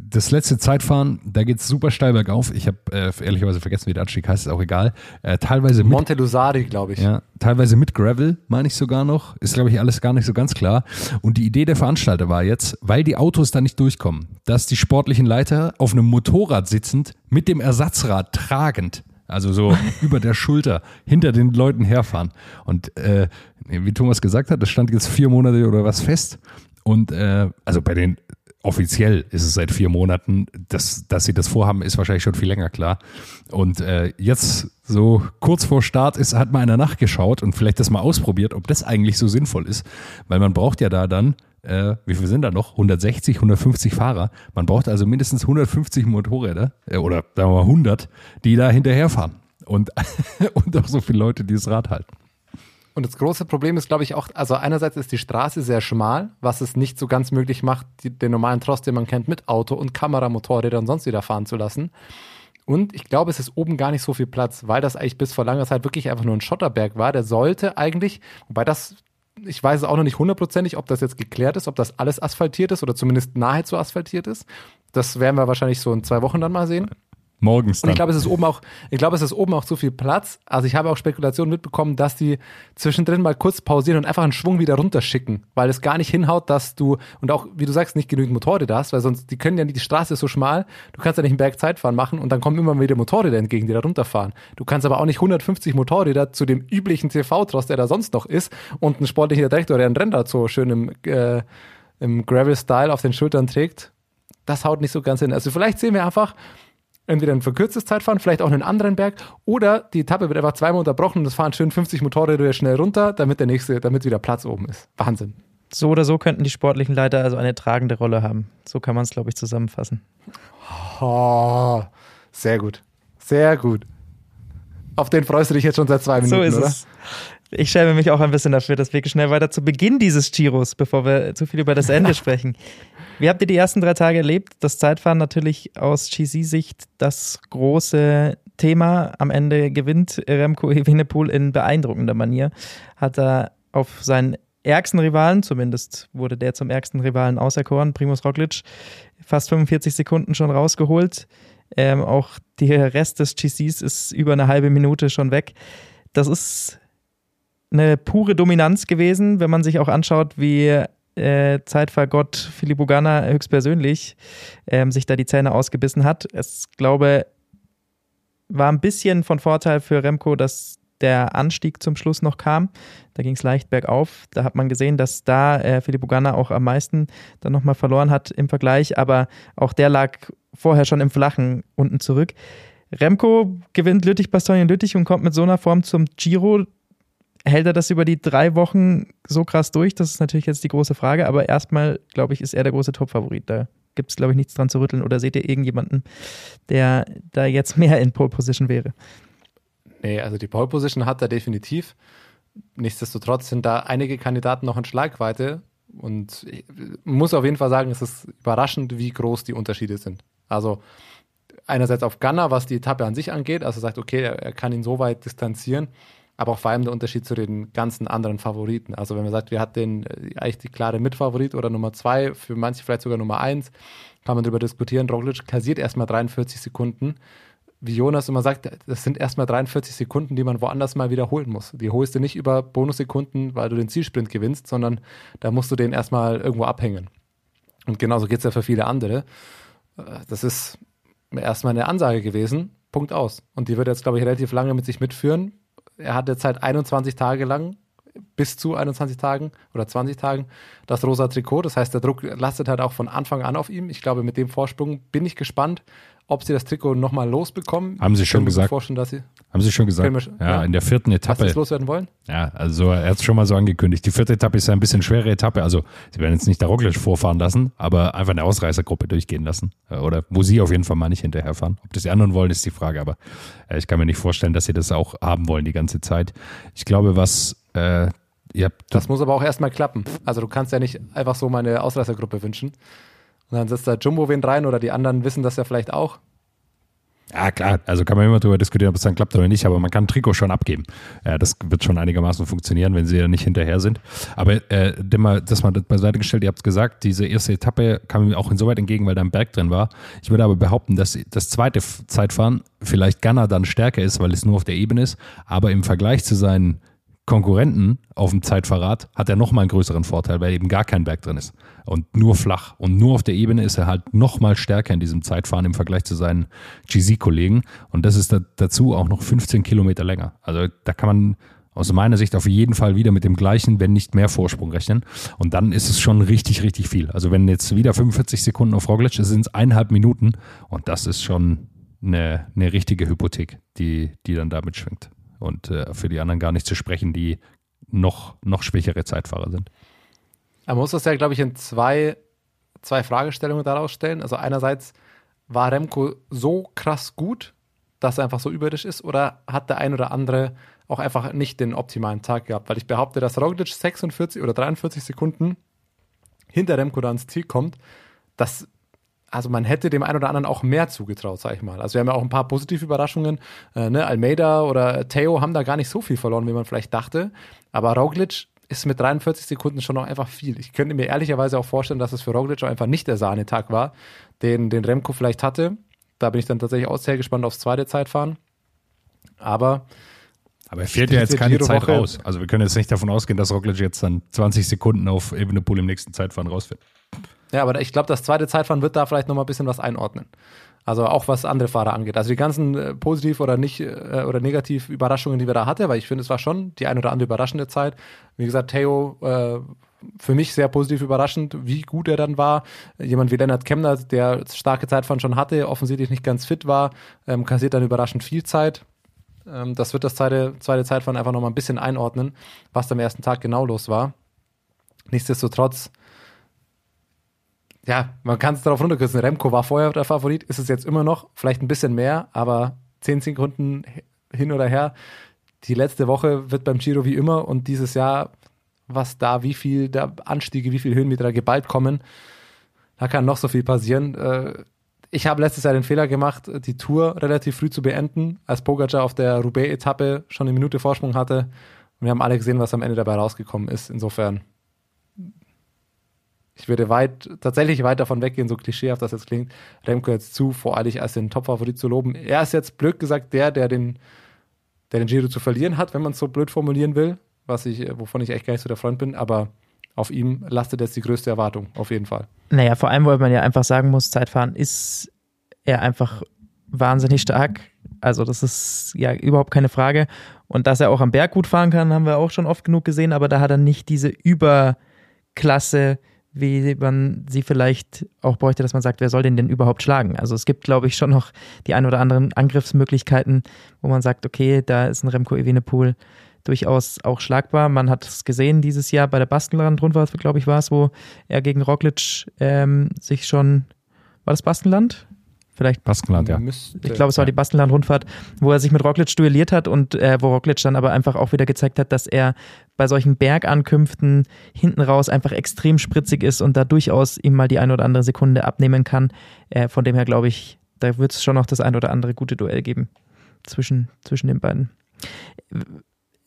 das letzte Zeitfahren, da geht es super steil bergauf. Ich habe äh, ehrlicherweise vergessen, wie der Anstieg heißt, ist auch egal. Äh, Teilweise mit Monte Lusari, glaube ich. Ja, teilweise mit Gravel, meine ich sogar noch. Ist, glaube ich, alles gar nicht so ganz klar. Und die Idee der Veranstalter war jetzt, weil die Autos da nicht durchkommen, dass die sportlichen Leiter auf einem Motorrad sitzend mit dem Ersatzrad tragend Also so über der Schulter hinter den Leuten herfahren. Und äh, wie Thomas gesagt hat, das stand jetzt vier Monate oder was fest. Und äh, also bei den offiziell ist es seit vier Monaten, dass, dass sie das vorhaben, ist wahrscheinlich schon viel länger klar. Und äh, jetzt so kurz vor Start ist, hat mal einer nachgeschaut und vielleicht das mal ausprobiert, ob das eigentlich so sinnvoll ist. Weil man braucht ja da dann, äh, wie viel sind da noch? 160, 150 Fahrer. Man braucht also mindestens 150 Motorräder äh, oder sagen wir mal 100, die da hinterherfahren. Und, und auch so viele Leute, die das Rad halten. Und das große Problem ist, glaube ich, auch, also einerseits ist die Straße sehr schmal, was es nicht so ganz möglich macht, die, den normalen Trost, den man kennt, mit Auto und Kamera, Motorrädern und sonst wieder fahren zu lassen. Und ich glaube, es ist oben gar nicht so viel Platz, weil das eigentlich bis vor langer Zeit wirklich einfach nur ein Schotterberg war. Der sollte eigentlich, wobei das, ich weiß es auch noch nicht hundertprozentig, ob das jetzt geklärt ist, ob das alles asphaltiert ist oder zumindest nahezu asphaltiert ist. Das werden wir wahrscheinlich so in zwei Wochen dann mal sehen. Morgens dann. Und ich glaube, es ist oben auch, ich glaube, es ist oben auch zu viel Platz. Also ich habe auch Spekulationen mitbekommen, dass die zwischendrin mal kurz pausieren und einfach einen Schwung wieder runterschicken, weil es gar nicht hinhaut, dass du, und auch, wie du sagst, nicht genügend Motorräder hast, weil sonst, die können ja nicht, die Straße ist so schmal, du kannst ja nicht einen Berg Zeitfahren machen und dann kommen immer wieder Motorräder entgegen, die da runterfahren. Du kannst aber auch nicht 150 Motorräder zu dem üblichen TV-Trost, der da sonst noch ist, und ein sportlicher Direktor, der ein Rennrad so schön im, äh, im Gravel-Style auf den Schultern trägt. Das haut nicht so ganz hin. Also vielleicht sehen wir einfach, entweder ein verkürztes Zeitfahren, vielleicht auch einen anderen Berg, oder die Etappe wird einfach zweimal unterbrochen und es fahren schön 50 Motorräder schnell runter, damit der nächste, damit wieder Platz oben ist. Wahnsinn. So oder so könnten die sportlichen Leiter also eine tragende Rolle haben. So kann man es, glaube ich, zusammenfassen. Oh, sehr gut. Sehr gut. Auf den freust du dich jetzt schon seit zwei Minuten, so ist oder? Es. Ich schäme mich auch ein bisschen dafür, dass wir schnell weiter zu Beginn dieses Giros, bevor wir zu viel über das Ende sprechen. Wie habt ihr die ersten drei Tage erlebt? Das Zeitfahren natürlich aus GC-Sicht das große Thema. Am Ende gewinnt Remco Evenepoel in beeindruckender Manier. Hat er auf seinen ärgsten Rivalen, zumindest wurde der zum ärgsten Rivalen auserkoren, Primus Roglic, fast 45 Sekunden schon rausgeholt. Ähm, auch der Rest des GCs ist über eine halbe Minute schon weg. Das ist eine pure Dominanz gewesen, wenn man sich auch anschaut, wie äh, Zeitfahrgott Philipp Ugana höchstpersönlich ähm, sich da die Zähne ausgebissen hat. Es glaube, war ein bisschen von Vorteil für Remco, dass der Anstieg zum Schluss noch kam. Da ging es leicht bergauf. Da hat man gesehen, dass da äh, Philipp Ugana auch am meisten dann nochmal verloren hat im Vergleich, aber auch der lag vorher schon im Flachen unten zurück. Remco gewinnt Lüttich, Bastogne Lüttich und kommt mit so einer Form zum Giro hält er das über die drei Wochen so krass durch? Das ist natürlich jetzt die große Frage, aber erstmal, glaube ich, ist er der große Top-Favorit. Da gibt es, glaube ich, nichts dran zu rütteln. Oder seht ihr irgendjemanden, der da jetzt mehr in Pole Position wäre? Nee, also die Pole Position hat er definitiv. Nichtsdestotrotz sind da einige Kandidaten noch in Schlagweite. Und ich muss auf jeden Fall sagen, es ist überraschend, wie groß die Unterschiede sind. Also einerseits auf Gunner, was die Etappe an sich angeht, also sagt, okay, er kann ihn so weit distanzieren aber auch vor allem der Unterschied zu den ganzen anderen Favoriten. Also wenn man sagt, wir hatten äh, eigentlich die klare Mitfavorit oder Nummer zwei, für manche vielleicht sogar Nummer eins, kann man darüber diskutieren. Roglic kassiert erstmal 43 Sekunden. Wie Jonas immer sagt, das sind erstmal 43 Sekunden, die man woanders mal wiederholen muss. Die holst du nicht über Bonussekunden, weil du den Zielsprint gewinnst, sondern da musst du den erstmal irgendwo abhängen. Und genauso geht es ja für viele andere. Äh, das ist erstmal eine Ansage gewesen. Punkt aus. Und die wird jetzt, glaube ich, relativ lange mit sich mitführen er hat jetzt halt 21 Tage lang, bis zu 21 Tagen oder 20 Tagen, das rosa Trikot. Das heißt, der Druck lastet halt auch von Anfang an auf ihm. Ich glaube, mit dem Vorsprung bin ich gespannt, ob sie das Trikot nochmal losbekommen. Haben sie schon gesagt. Dass sie, haben sie schon gesagt. Wir, ja, ja, in der vierten Etappe. Was sie loswerden wollen? Ja, also er hat es schon mal so angekündigt. Die vierte Etappe ist ja ein bisschen schwere Etappe. Also sie werden jetzt nicht der Roglic vorfahren lassen, aber einfach eine Ausreißergruppe durchgehen lassen. Äh, oder wo sie auf jeden Fall mal nicht hinterherfahren. Ob das die anderen wollen, ist die Frage. Aber äh, ich kann mir nicht vorstellen, dass sie das auch haben wollen die ganze Zeit. Ich glaube, was äh, ihr Das muss aber auch erstmal klappen. Also du kannst ja nicht einfach so mal eine Ausreißergruppe wünschen. Und dann setzt da Jumbo wen rein oder die anderen wissen das ja vielleicht auch. Ja, klar, also kann man immer darüber diskutieren, ob es dann klappt oder nicht, aber man kann Trikot schon abgeben. Ja, das wird schon einigermaßen funktionieren, wenn sie ja nicht hinterher sind. Aber äh, das mal beiseite gestellt, ihr habt es gesagt, diese erste Etappe kam mir auch insoweit entgegen, weil da ein Berg drin war. Ich würde aber behaupten, dass das zweite Zeitfahren vielleicht Ghana dann stärker ist, weil es nur auf der Ebene ist, aber im Vergleich zu seinen Konkurrenten auf dem Zeitverrat hat er nochmal einen größeren Vorteil, weil eben gar kein Berg drin ist und nur flach. Und nur auf der Ebene ist er halt nochmal stärker in diesem Zeitfahren im Vergleich zu seinen GC-Kollegen. Und das ist da, dazu auch noch 15 Kilometer länger. Also da kann man aus meiner Sicht auf jeden Fall wieder mit dem gleichen, wenn nicht mehr Vorsprung rechnen. Und dann ist es schon richtig, richtig viel. Also wenn jetzt wieder 45 Sekunden auf Roglic, sind es eineinhalb Minuten. Und das ist schon eine, eine richtige Hypothek, die, die dann damit schwingt. Und äh, für die anderen gar nicht zu sprechen, die noch, noch schwächere Zeitfahrer sind. Man muss das ja, glaube ich, in zwei, zwei Fragestellungen daraus stellen. Also einerseits, war Remco so krass gut, dass er einfach so überirdisch ist, oder hat der ein oder andere auch einfach nicht den optimalen Tag gehabt? Weil ich behaupte, dass Roglic 46 oder 43 Sekunden hinter Remco da ins Ziel kommt, das also man hätte dem einen oder anderen auch mehr zugetraut, sag ich mal. Also wir haben ja auch ein paar positive Überraschungen. Äh, ne? Almeida oder Theo haben da gar nicht so viel verloren, wie man vielleicht dachte. Aber Roglic ist mit 43 Sekunden schon noch einfach viel. Ich könnte mir ehrlicherweise auch vorstellen, dass es für Roglic auch einfach nicht der Sahnetag war, den, den Remco vielleicht hatte. Da bin ich dann tatsächlich auch sehr gespannt aufs zweite Zeitfahren. Aber aber er fehlt ja jetzt keine Zeit raus. Also wir können jetzt nicht davon ausgehen, dass Roglic jetzt dann 20 Sekunden auf Evenepoel im nächsten Zeitfahren rausfällt. Ja, aber ich glaube, das zweite Zeitfahren wird da vielleicht nochmal ein bisschen was einordnen. Also auch was andere Fahrer angeht. Also die ganzen äh, positiv oder nicht äh, oder negativ Überraschungen, die wir da hatten, weil ich finde, es war schon die ein oder andere überraschende Zeit. Wie gesagt, Theo äh, für mich sehr positiv überraschend, wie gut er dann war. Jemand wie Lennart Kemner, der starke Zeitfahren schon hatte, offensichtlich nicht ganz fit war, ähm, kassiert dann überraschend viel Zeit. Ähm, das wird das zweite, zweite Zeitfahren einfach nochmal ein bisschen einordnen, was am ersten Tag genau los war. Nichtsdestotrotz ja, man kann es darauf runterkürzen. Remco war vorher der Favorit, ist es jetzt immer noch, vielleicht ein bisschen mehr, aber zehn Sekunden hin oder her. Die letzte Woche wird beim Giro wie immer und dieses Jahr, was da, wie viel da Anstiege, wie viel Höhenmeter geballt kommen, da kann noch so viel passieren. Äh, ich habe letztes Jahr den Fehler gemacht, die Tour relativ früh zu beenden, als Pogacar auf der Roubaix-Etappe schon eine Minute Vorsprung hatte. Und wir haben alle gesehen, was am Ende dabei rausgekommen ist. Insofern ich würde weit, tatsächlich weit davon weggehen, so klischeehaft das jetzt klingt, Remco jetzt zu voreilig als den Topfavorit zu loben. Er ist jetzt blöd gesagt der, der den, der den Giro zu verlieren hat, wenn man es so blöd formulieren will, was ich, wovon ich echt gar nicht so der Freund bin, aber auf ihm lastet jetzt die größte Erwartung, auf jeden Fall. Naja, vor allem, weil man ja einfach sagen muss, Zeitfahren ist er einfach wahnsinnig stark. Also, das ist ja überhaupt keine Frage. Und dass er auch am Berg gut fahren kann, haben wir auch schon oft genug gesehen, aber da hat er nicht diese Überklasse, wie man sie vielleicht auch bräuchte, dass man sagt, wer soll den denn überhaupt schlagen? Also es gibt, glaube ich, schon noch die ein oder anderen Angriffsmöglichkeiten, wo man sagt, okay, da ist ein Remco Evenepoel durchaus auch schlagbar. Man hat es gesehen dieses Jahr bei der Baskenland-Rundfahrt, glaube ich, war es, wo er gegen Roglic ähm, sich schon, war das Baskenland? Vielleicht. Baskenland, ja. ich glaube, es war die Baskenland-Rundfahrt, wo er sich mit Roglic duelliert hat und äh, wo Roglic dann aber einfach auch wieder gezeigt hat, dass er bei solchen Bergankünften hinten raus einfach extrem spritzig ist und da durchaus ihm mal die ein oder andere Sekunde abnehmen kann. Äh, von dem her glaube ich, da wird es schon noch das ein oder andere gute Duell geben zwischen, zwischen den beiden.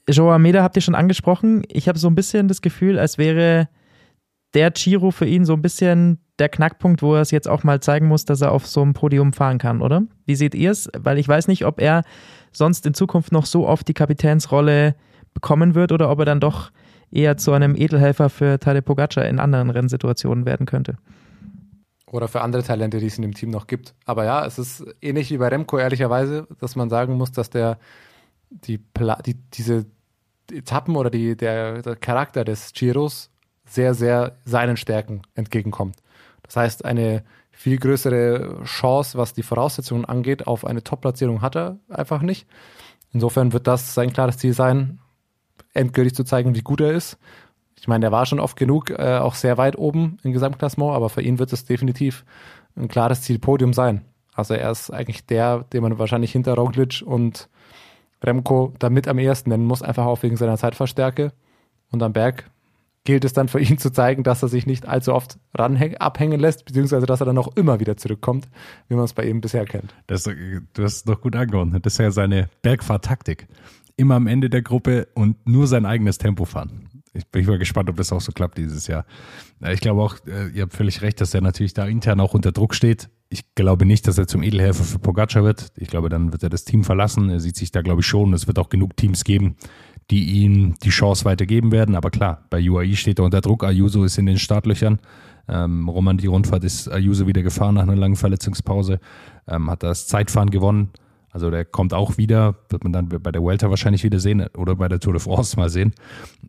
Joao Almeida habt ihr schon angesprochen. Ich habe so ein bisschen das Gefühl, als wäre der Giro für ihn so ein bisschen der Knackpunkt, wo er es jetzt auch mal zeigen muss, dass er auf so einem Podium fahren kann, oder? Wie seht ihr es? Weil ich weiß nicht, ob er sonst in Zukunft noch so oft die Kapitänsrolle bekommen wird oder ob er dann doch eher zu einem Edelhelfer für Tadej Pogacar in anderen Rennsituationen werden könnte. Oder für andere Talente, die es in dem Team noch gibt. Aber ja, es ist ähnlich wie bei Remco, ehrlicherweise, dass man sagen muss, dass der die, Pla die diese Etappen oder die, der, der Charakter des Giros sehr, sehr seinen Stärken entgegenkommt. Das heißt, eine viel größere Chance, was die Voraussetzungen angeht, auf eine Top-Platzierung hat er einfach nicht. Insofern wird das sein klares Ziel sein, endgültig zu zeigen, wie gut er ist. Ich meine, er war schon oft genug, äh, auch sehr weit oben im Gesamtklassement, aber für ihn wird es definitiv ein klares Ziel Podium sein. Also er ist eigentlich der, den man wahrscheinlich hinter Roglic und Remco damit am ehesten nennen muss, einfach auch wegen seiner Zeitverstärke. Und am Berg gilt es dann für ihn zu zeigen, dass er sich nicht allzu oft abhängen lässt, beziehungsweise dass er dann auch immer wieder zurückkommt, wie man es bei ihm bisher kennt. Das, du hast es doch gut angeordnet. Das ist ja seine Bergfahrtaktik. Immer am Ende der Gruppe und nur sein eigenes Tempo fahren. Ich bin mal gespannt, ob das auch so klappt dieses Jahr. Ich glaube auch, äh, ihr habt völlig recht, dass er natürlich da intern auch unter Druck steht. Ich glaube nicht, dass er zum Edelhelfer für Pogacar wird. Ich glaube, dann wird er das Team verlassen. Er sieht sich da, glaube ich, schon. Es wird auch genug Teams geben, die ihm die Chance weitergeben werden. Aber klar, bei UAE steht er unter Druck. Ayuso ist in den Startlöchern. Ähm, Roman, die Rundfahrt ist Ayuso wieder gefahren nach einer langen Verletzungspause. Ähm, hat das Zeitfahren gewonnen. Also der kommt auch wieder, wird man dann bei der Welter wahrscheinlich wieder sehen oder bei der Tour de France mal sehen.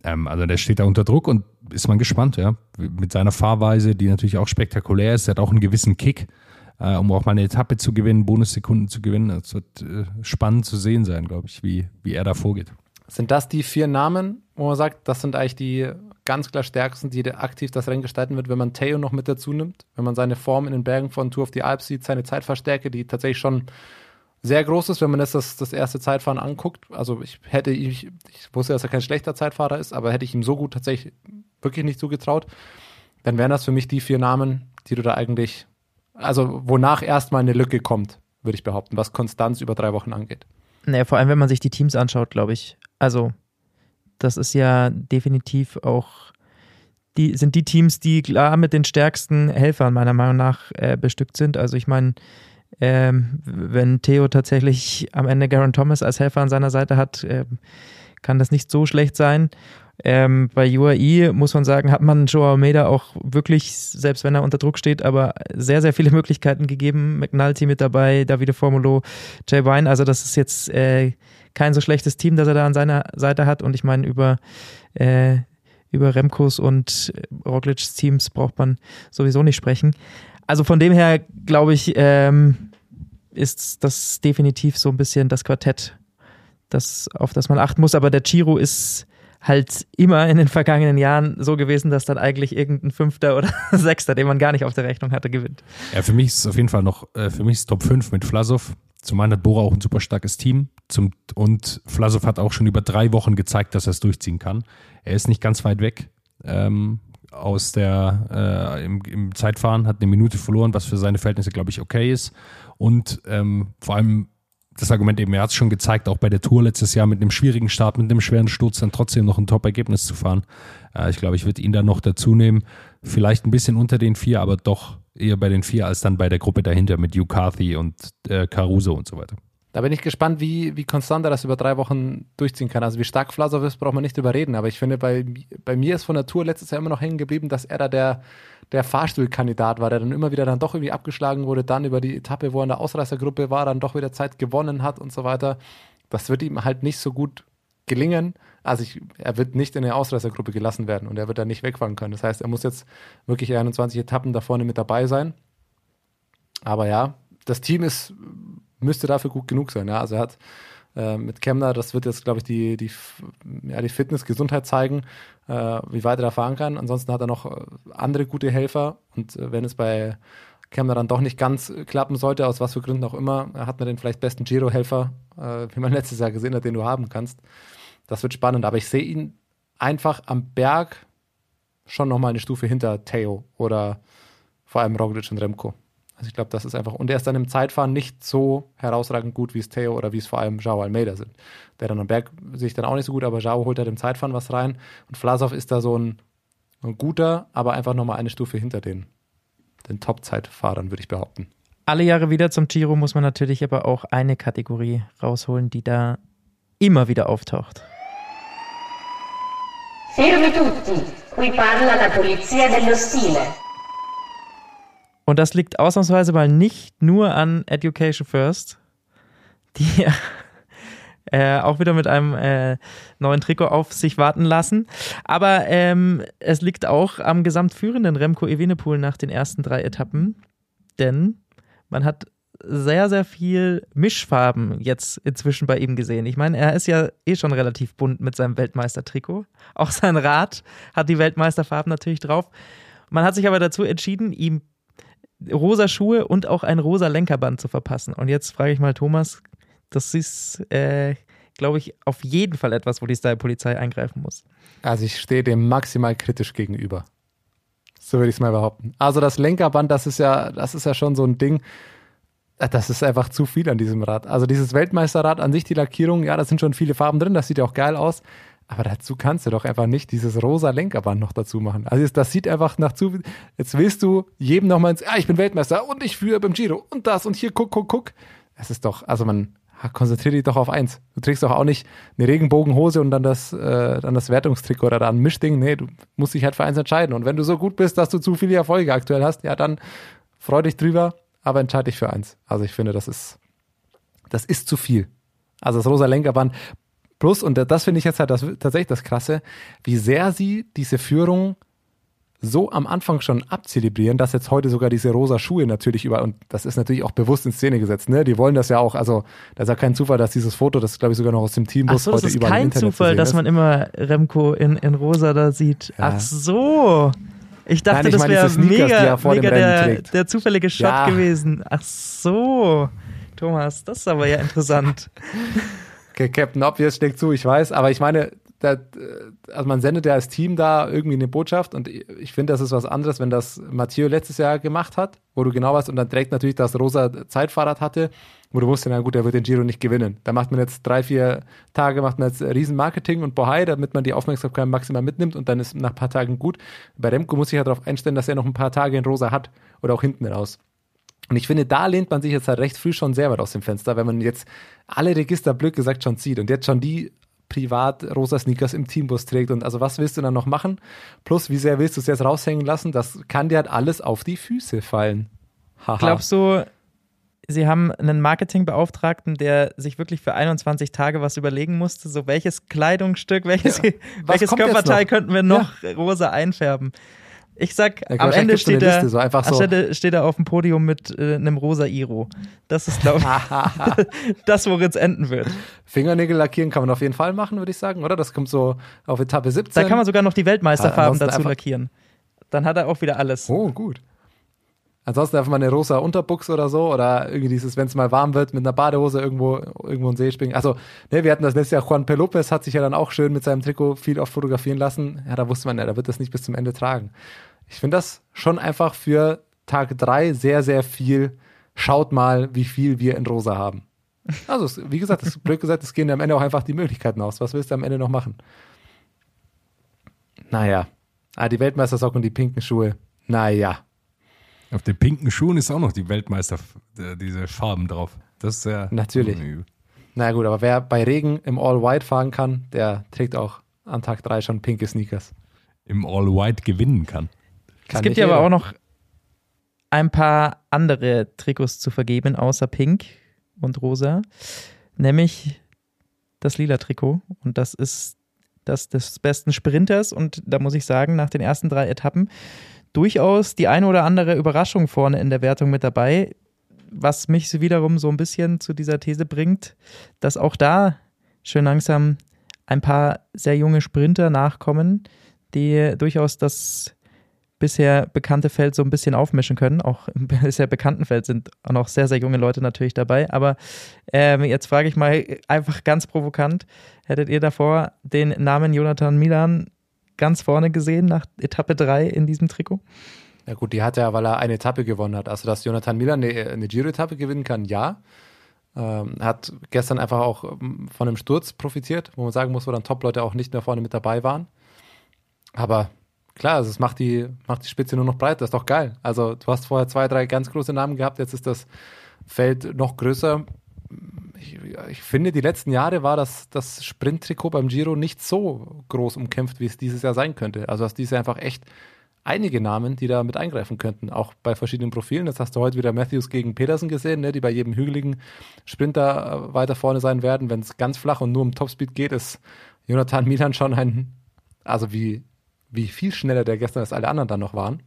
Ähm, also der steht da unter Druck und ist man gespannt, ja. Mit seiner Fahrweise, die natürlich auch spektakulär ist, er hat auch einen gewissen Kick, äh, um auch mal eine Etappe zu gewinnen, Bonussekunden zu gewinnen. Es wird äh, spannend zu sehen sein, glaube ich, wie, wie er da vorgeht. Sind das die vier Namen, wo man sagt, das sind eigentlich die ganz klar stärksten, die aktiv das Rennen gestalten wird, wenn man Theo noch mit dazu nimmt, wenn man seine Form in den Bergen von Tour of the Alps sieht, seine Zeitverstärke, die tatsächlich schon sehr groß ist, wenn man jetzt das, das erste Zeitfahren anguckt. Also ich hätte, ich, ich wusste, dass er kein schlechter Zeitfahrer ist, aber hätte ich ihm so gut tatsächlich wirklich nicht zugetraut, dann wären das für mich die vier Namen, die du da eigentlich, also wonach erstmal eine Lücke kommt, würde ich behaupten, was Konstanz über drei Wochen angeht. Naja, vor allem, wenn man sich die Teams anschaut, glaube ich. Also, das ist ja definitiv auch, die sind die Teams, die klar mit den stärksten Helfern meiner Meinung nach äh, bestückt sind. Also, ich meine, ähm, wenn Theo tatsächlich am Ende Garen Thomas als Helfer an seiner Seite hat, äh, kann das nicht so schlecht sein. Ähm, bei UAE muss man sagen, hat man Joe Almeida auch wirklich, selbst wenn er unter Druck steht, aber sehr, sehr viele Möglichkeiten gegeben. McNulty mit dabei, Davide Formulo, Jay Wine. Also das ist jetzt äh, kein so schlechtes Team, das er da an seiner Seite hat. Und ich meine, über, äh, über Remkos und Roglic's Teams braucht man sowieso nicht sprechen. Also von dem her, glaube ich, ähm, ist das definitiv so ein bisschen das Quartett, das, auf das man achten muss. Aber der Chiro ist halt immer in den vergangenen Jahren so gewesen, dass dann eigentlich irgendein Fünfter oder Sechster, den man gar nicht auf der Rechnung hatte, gewinnt. Ja, für mich ist es auf jeden Fall noch, äh, für mich ist Top 5 mit Vlasov. Zum einen hat Bora auch ein super starkes Team zum, und Vlasov hat auch schon über drei Wochen gezeigt, dass er es durchziehen kann. Er ist nicht ganz weit weg ähm, aus der, äh, im, im, Zeitfahren, hat eine Minute verloren, was für seine Verhältnisse, glaube ich, okay ist. Und ähm, vor allem das Argument eben, er hat es schon gezeigt, auch bei der Tour letztes Jahr mit einem schwierigen Start, mit einem schweren Sturz dann trotzdem noch ein Top-Ergebnis zu fahren. Äh, ich glaube, ich würde ihn da noch dazu nehmen. Vielleicht ein bisschen unter den vier, aber doch eher bei den vier als dann bei der Gruppe dahinter mit Hugh Carthy und äh, Caruso und so weiter. Da bin ich gespannt, wie, wie konstant er das über drei Wochen durchziehen kann. Also wie stark Vlasov ist, braucht man nicht drüber reden. Aber ich finde, bei, bei mir ist von der Tour letztes Jahr immer noch hängen geblieben, dass er da der, der Fahrstuhlkandidat war, der dann immer wieder dann doch irgendwie abgeschlagen wurde, dann über die Etappe, wo er in der Ausreißergruppe war, dann doch wieder Zeit gewonnen hat und so weiter. Das wird ihm halt nicht so gut gelingen. Also ich, er wird nicht in der Ausreißergruppe gelassen werden und er wird da nicht wegfahren können. Das heißt, er muss jetzt wirklich 21 Etappen da vorne mit dabei sein. Aber ja, das Team ist müsste dafür gut genug sein. Ja? Also er hat äh, mit Kemner, das wird jetzt, glaube ich, die, die, ja, die Fitness, Gesundheit zeigen, äh, wie weit er da fahren kann. Ansonsten hat er noch äh, andere gute Helfer und äh, wenn es bei Kemner dann doch nicht ganz klappen sollte, aus was für Gründen auch immer, hat man den vielleicht besten Giro-Helfer, äh, wie man letztes Jahr gesehen hat, den du haben kannst. Das wird spannend, aber ich sehe ihn einfach am Berg schon nochmal eine Stufe hinter Theo oder vor allem Roglic und Remco. Also ich glaube, das ist einfach, und er ist dann im Zeitfahren nicht so herausragend gut, wie es Theo oder wie es vor allem Jao Almeida sind. Der dann am Berg sehe ich dann auch nicht so gut, aber Jao holt halt im Zeitfahren was rein. Und Vlasov ist da so ein, ein guter, aber einfach nochmal eine Stufe hinter den, den Top-Zeitfahrern, würde ich behaupten. Alle Jahre wieder zum Giro muss man natürlich aber auch eine Kategorie rausholen, die da immer wieder auftaucht. Fermi tutti, qui parla la polizia dello stile. Und das liegt ausnahmsweise mal nicht nur an Education First, die äh, auch wieder mit einem äh, neuen Trikot auf sich warten lassen. Aber ähm, es liegt auch am gesamtführenden Remco Evenepoel nach den ersten drei Etappen, denn man hat sehr, sehr viel Mischfarben jetzt inzwischen bei ihm gesehen. Ich meine, er ist ja eh schon relativ bunt mit seinem Weltmeistertrikot. Auch sein Rad hat die Weltmeisterfarben natürlich drauf. Man hat sich aber dazu entschieden, ihm rosa Schuhe und auch ein rosa Lenkerband zu verpassen. Und jetzt frage ich mal Thomas, das ist, äh, glaube ich, auf jeden Fall etwas, wo die Style-Polizei eingreifen muss. Also ich stehe dem maximal kritisch gegenüber. So würde ich es mal behaupten. Also das Lenkerband, das ist ja, das ist ja schon so ein Ding. Das ist einfach zu viel an diesem Rad. Also dieses Weltmeisterrad an sich, die Lackierung, ja, da sind schon viele Farben drin, das sieht ja auch geil aus. Aber dazu kannst du doch einfach nicht dieses rosa Lenkerband noch dazu machen. Also das sieht einfach nach zu. Jetzt willst du jedem nochmal ins, ah, ich bin Weltmeister und ich führe beim Giro und das und hier, guck, guck, guck. Es ist doch, also man konzentriere dich doch auf eins. Du trägst doch auch nicht eine Regenbogenhose und dann das, äh, dann das Wertungstrikot oder dann ein Mischding. Nee, du musst dich halt für eins entscheiden. Und wenn du so gut bist, dass du zu viele Erfolge aktuell hast, ja, dann freu dich drüber, aber entscheide dich für eins. Also ich finde, das ist, das ist zu viel. Also das rosa Lenkerband plus, und das finde ich jetzt halt das, tatsächlich das Krasse, wie sehr sie diese Führung so am Anfang schon abzelebrieren, dass jetzt heute sogar diese rosa Schuhe natürlich über, und das ist natürlich auch bewusst in Szene gesetzt, ne? Die wollen das ja auch, also das ist ja kein Zufall, dass dieses Foto, das glaube ich sogar noch aus dem Teambus Ach so, heute das ist überall im kein Internet Zufall, dass ist. man immer Remco in, in rosa da sieht. Ja. Ach so. Ich dachte, Nein, ich das wäre mega, mega der, der zufällige Shot Ja. gewesen. Ach so. Thomas, das ist aber ja interessant. Okay, Captain Obvious schlägt zu, ich weiß, aber ich meine, da, also man sendet ja als Team da irgendwie eine Botschaft und ich finde, das ist was anderes, wenn das Matteo letztes Jahr gemacht hat, wo du genau weißt und dann direkt natürlich das rosa Zeitfahrrad hatte, wo du wusstest, na gut, der wird den Giro nicht gewinnen. Da macht man jetzt drei, vier Tage, macht man jetzt Riesenmarketing und Bohai, damit man die Aufmerksamkeit maximal mitnimmt und dann ist nach ein paar Tagen gut. Bei Remco muss ich ja darauf einstellen, dass er noch ein paar Tage in rosa hat oder auch hinten raus. Und ich finde, da lehnt man sich jetzt halt recht früh schon sehr weit aus dem Fenster, wenn man jetzt alle Register blöd gesagt schon zieht und jetzt schon die privat rosa Sneakers im Teambus trägt. Und also was willst du dann noch machen? Plus, wie sehr willst du es jetzt raushängen lassen? Das kann dir halt alles auf die Füße fallen. Haha. Glaubst du, sie haben einen Marketingbeauftragten, der sich wirklich für 21 Tage was überlegen musste? So welches Kleidungsstück, welches, Ja. Welches Körperteil könnten wir noch rosa einfärben? Ich sag, Ja, am Ende steht er, so so. steht er auf dem Podium mit äh, einem rosa Iro. Das ist, glaube ich, das, worin es enden wird. Fingernägel lackieren kann man auf jeden Fall machen, würde ich sagen, oder? Das kommt so auf Etappe 17. Da kann man sogar noch die Weltmeisterfarben Ja, dazu lackieren. Dann hat er auch wieder alles. Oh, gut. Ansonsten einfach mal eine rosa Unterbuchs oder so oder irgendwie dieses, wenn es mal warm wird, mit einer Badehose irgendwo irgendwo in den See springen. Also, ne, wir hatten das letzte Jahr, Juan P. Lopez hat sich ja dann auch schön mit seinem Trikot viel oft fotografieren lassen. Ja, da wusste man ja, der wird das nicht bis zum Ende tragen. Ich finde das schon einfach für Tag drei sehr, sehr viel. Schaut mal, wie viel wir in rosa haben. Also, wie gesagt, das ist blöd gesagt, es gehen am Ende auch einfach die Möglichkeiten aus. Was willst du am Ende noch machen? Naja. Ah, die Weltmeistersocken und die pinken Schuhe. Naja. Auf den pinken Schuhen ist auch noch die Weltmeister, äh, diese Farben drauf. Das ist ja. Natürlich. Na gut, aber wer bei Regen im All-White fahren kann, der trägt auch an Tag 3 schon pinke Sneakers. Im All-White gewinnen kann. Es gibt ja aber auch noch ein paar andere Trikots zu vergeben, außer Pink und Rosa, nämlich das lila Trikot. Und das ist das des besten Sprinters. Und da muss ich sagen, nach den ersten drei Etappen durchaus die eine oder andere Überraschung vorne in der Wertung mit dabei, was mich wiederum so ein bisschen zu dieser These bringt, dass auch da schön langsam ein paar sehr junge Sprinter nachkommen, die durchaus das bisher bekannte Feld so ein bisschen aufmischen können. Auch im bisher bekannten Feld sind auch noch sehr, sehr junge Leute natürlich dabei. Aber ähm, jetzt frage ich mal einfach ganz provokant, hättet ihr davor den Namen Jonathan Milan ganz vorne gesehen nach Etappe 3 in diesem Trikot? Ja gut, die hat er, weil er eine Etappe gewonnen hat. Also, dass Jonathan Milan eine, eine Giro-Etappe gewinnen kann, ja. Ähm, hat gestern einfach auch ähm, von einem Sturz profitiert, wo man sagen muss, wo dann Top-Leute auch nicht mehr vorne mit dabei waren. Aber klar, also es macht die, macht die Spitze nur noch breiter, ist doch geil. Also du hast vorher zwei, drei ganz große Namen gehabt, jetzt ist das Feld noch größer. Ich, ich finde, die letzten Jahre war das, das Sprint-Trikot beim Giro nicht so groß umkämpft, wie es dieses Jahr sein könnte. Also hast dieses Jahr einfach echt einige Namen, die da mit eingreifen könnten, auch bei verschiedenen Profilen. Das hast du heute wieder Matthews gegen Peterson gesehen, ne, die bei jedem hügeligen Sprinter äh, weiter vorne sein werden. Wenn es ganz flach und nur um Topspeed geht, ist Jonathan Milan schon ein, also wie, wie viel schneller der gestern als alle anderen dann noch waren.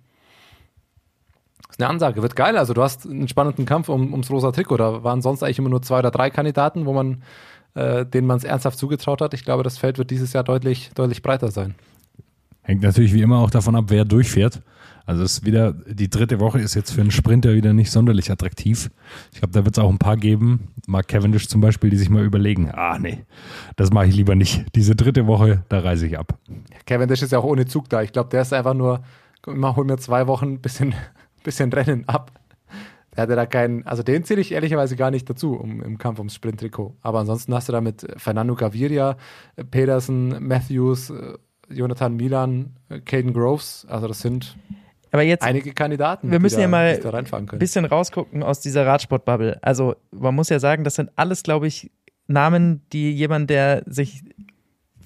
Das ist eine Ansage, wird geil. Also du hast einen spannenden Kampf um, ums rosa Trikot. Da waren sonst eigentlich immer nur zwei oder drei Kandidaten, wo man, äh, denen man es ernsthaft zugetraut hat. Ich glaube, das Feld wird dieses Jahr deutlich, deutlich breiter sein. Hängt natürlich wie immer auch davon ab, wer durchfährt. Also es ist wieder, die dritte Woche ist jetzt für einen Sprinter wieder nicht sonderlich attraktiv. Ich glaube, da wird es auch ein paar geben, Mark Cavendish zum Beispiel, die sich mal überlegen, ah nee, das mache ich lieber nicht. Diese dritte Woche, da reise ich ab. Cavendish ist ja auch ohne Zug da. Ich glaube, der ist einfach nur, mal, hol mir zwei Wochen ein bisschen, bisschen Rennen ab. Der hatte da keinen, also den zähle ich ehrlicherweise gar nicht dazu um, im Kampf ums Sprinttrikot. Aber ansonsten hast du da mit Fernando Gaviria, Pedersen, Matthews, äh, Jonathan Milan, äh, Caden Groves, also das sind Aber jetzt einige Kandidaten, wir müssen ja mal ein bisschen rausgucken aus dieser Radsportbubble. Also man muss ja sagen, das sind alles, glaube ich, Namen, die jemand, der sich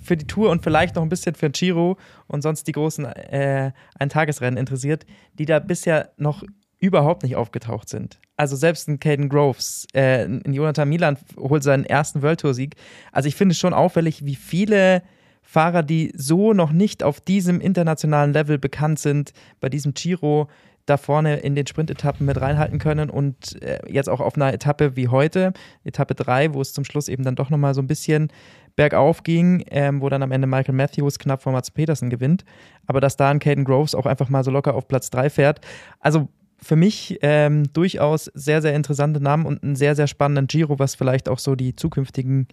für die Tour und vielleicht noch ein bisschen für Giro und sonst die großen äh, Eintagesrennen interessiert, die da bisher noch überhaupt nicht aufgetaucht sind. Also selbst ein Caden Groves, äh, ein Jonathan Milan holt seinen ersten World Tour Sieg. Also ich finde es schon auffällig, wie viele Fahrer, die so noch nicht auf diesem internationalen Level bekannt sind, bei diesem Giro da vorne in den Sprintetappen mit reinhalten können und äh, jetzt auch auf einer Etappe wie heute, Etappe 3, wo es zum Schluss eben dann doch nochmal so ein bisschen bergauf ging, ähm, wo dann am Ende Michael Matthews knapp vor Mats Petersen gewinnt, aber dass da ein Caden Groves auch einfach mal so locker auf Platz 3 fährt. Also für mich ähm, durchaus sehr, sehr interessante Namen und einen sehr, sehr spannenden Giro, was vielleicht auch so die zukünftigen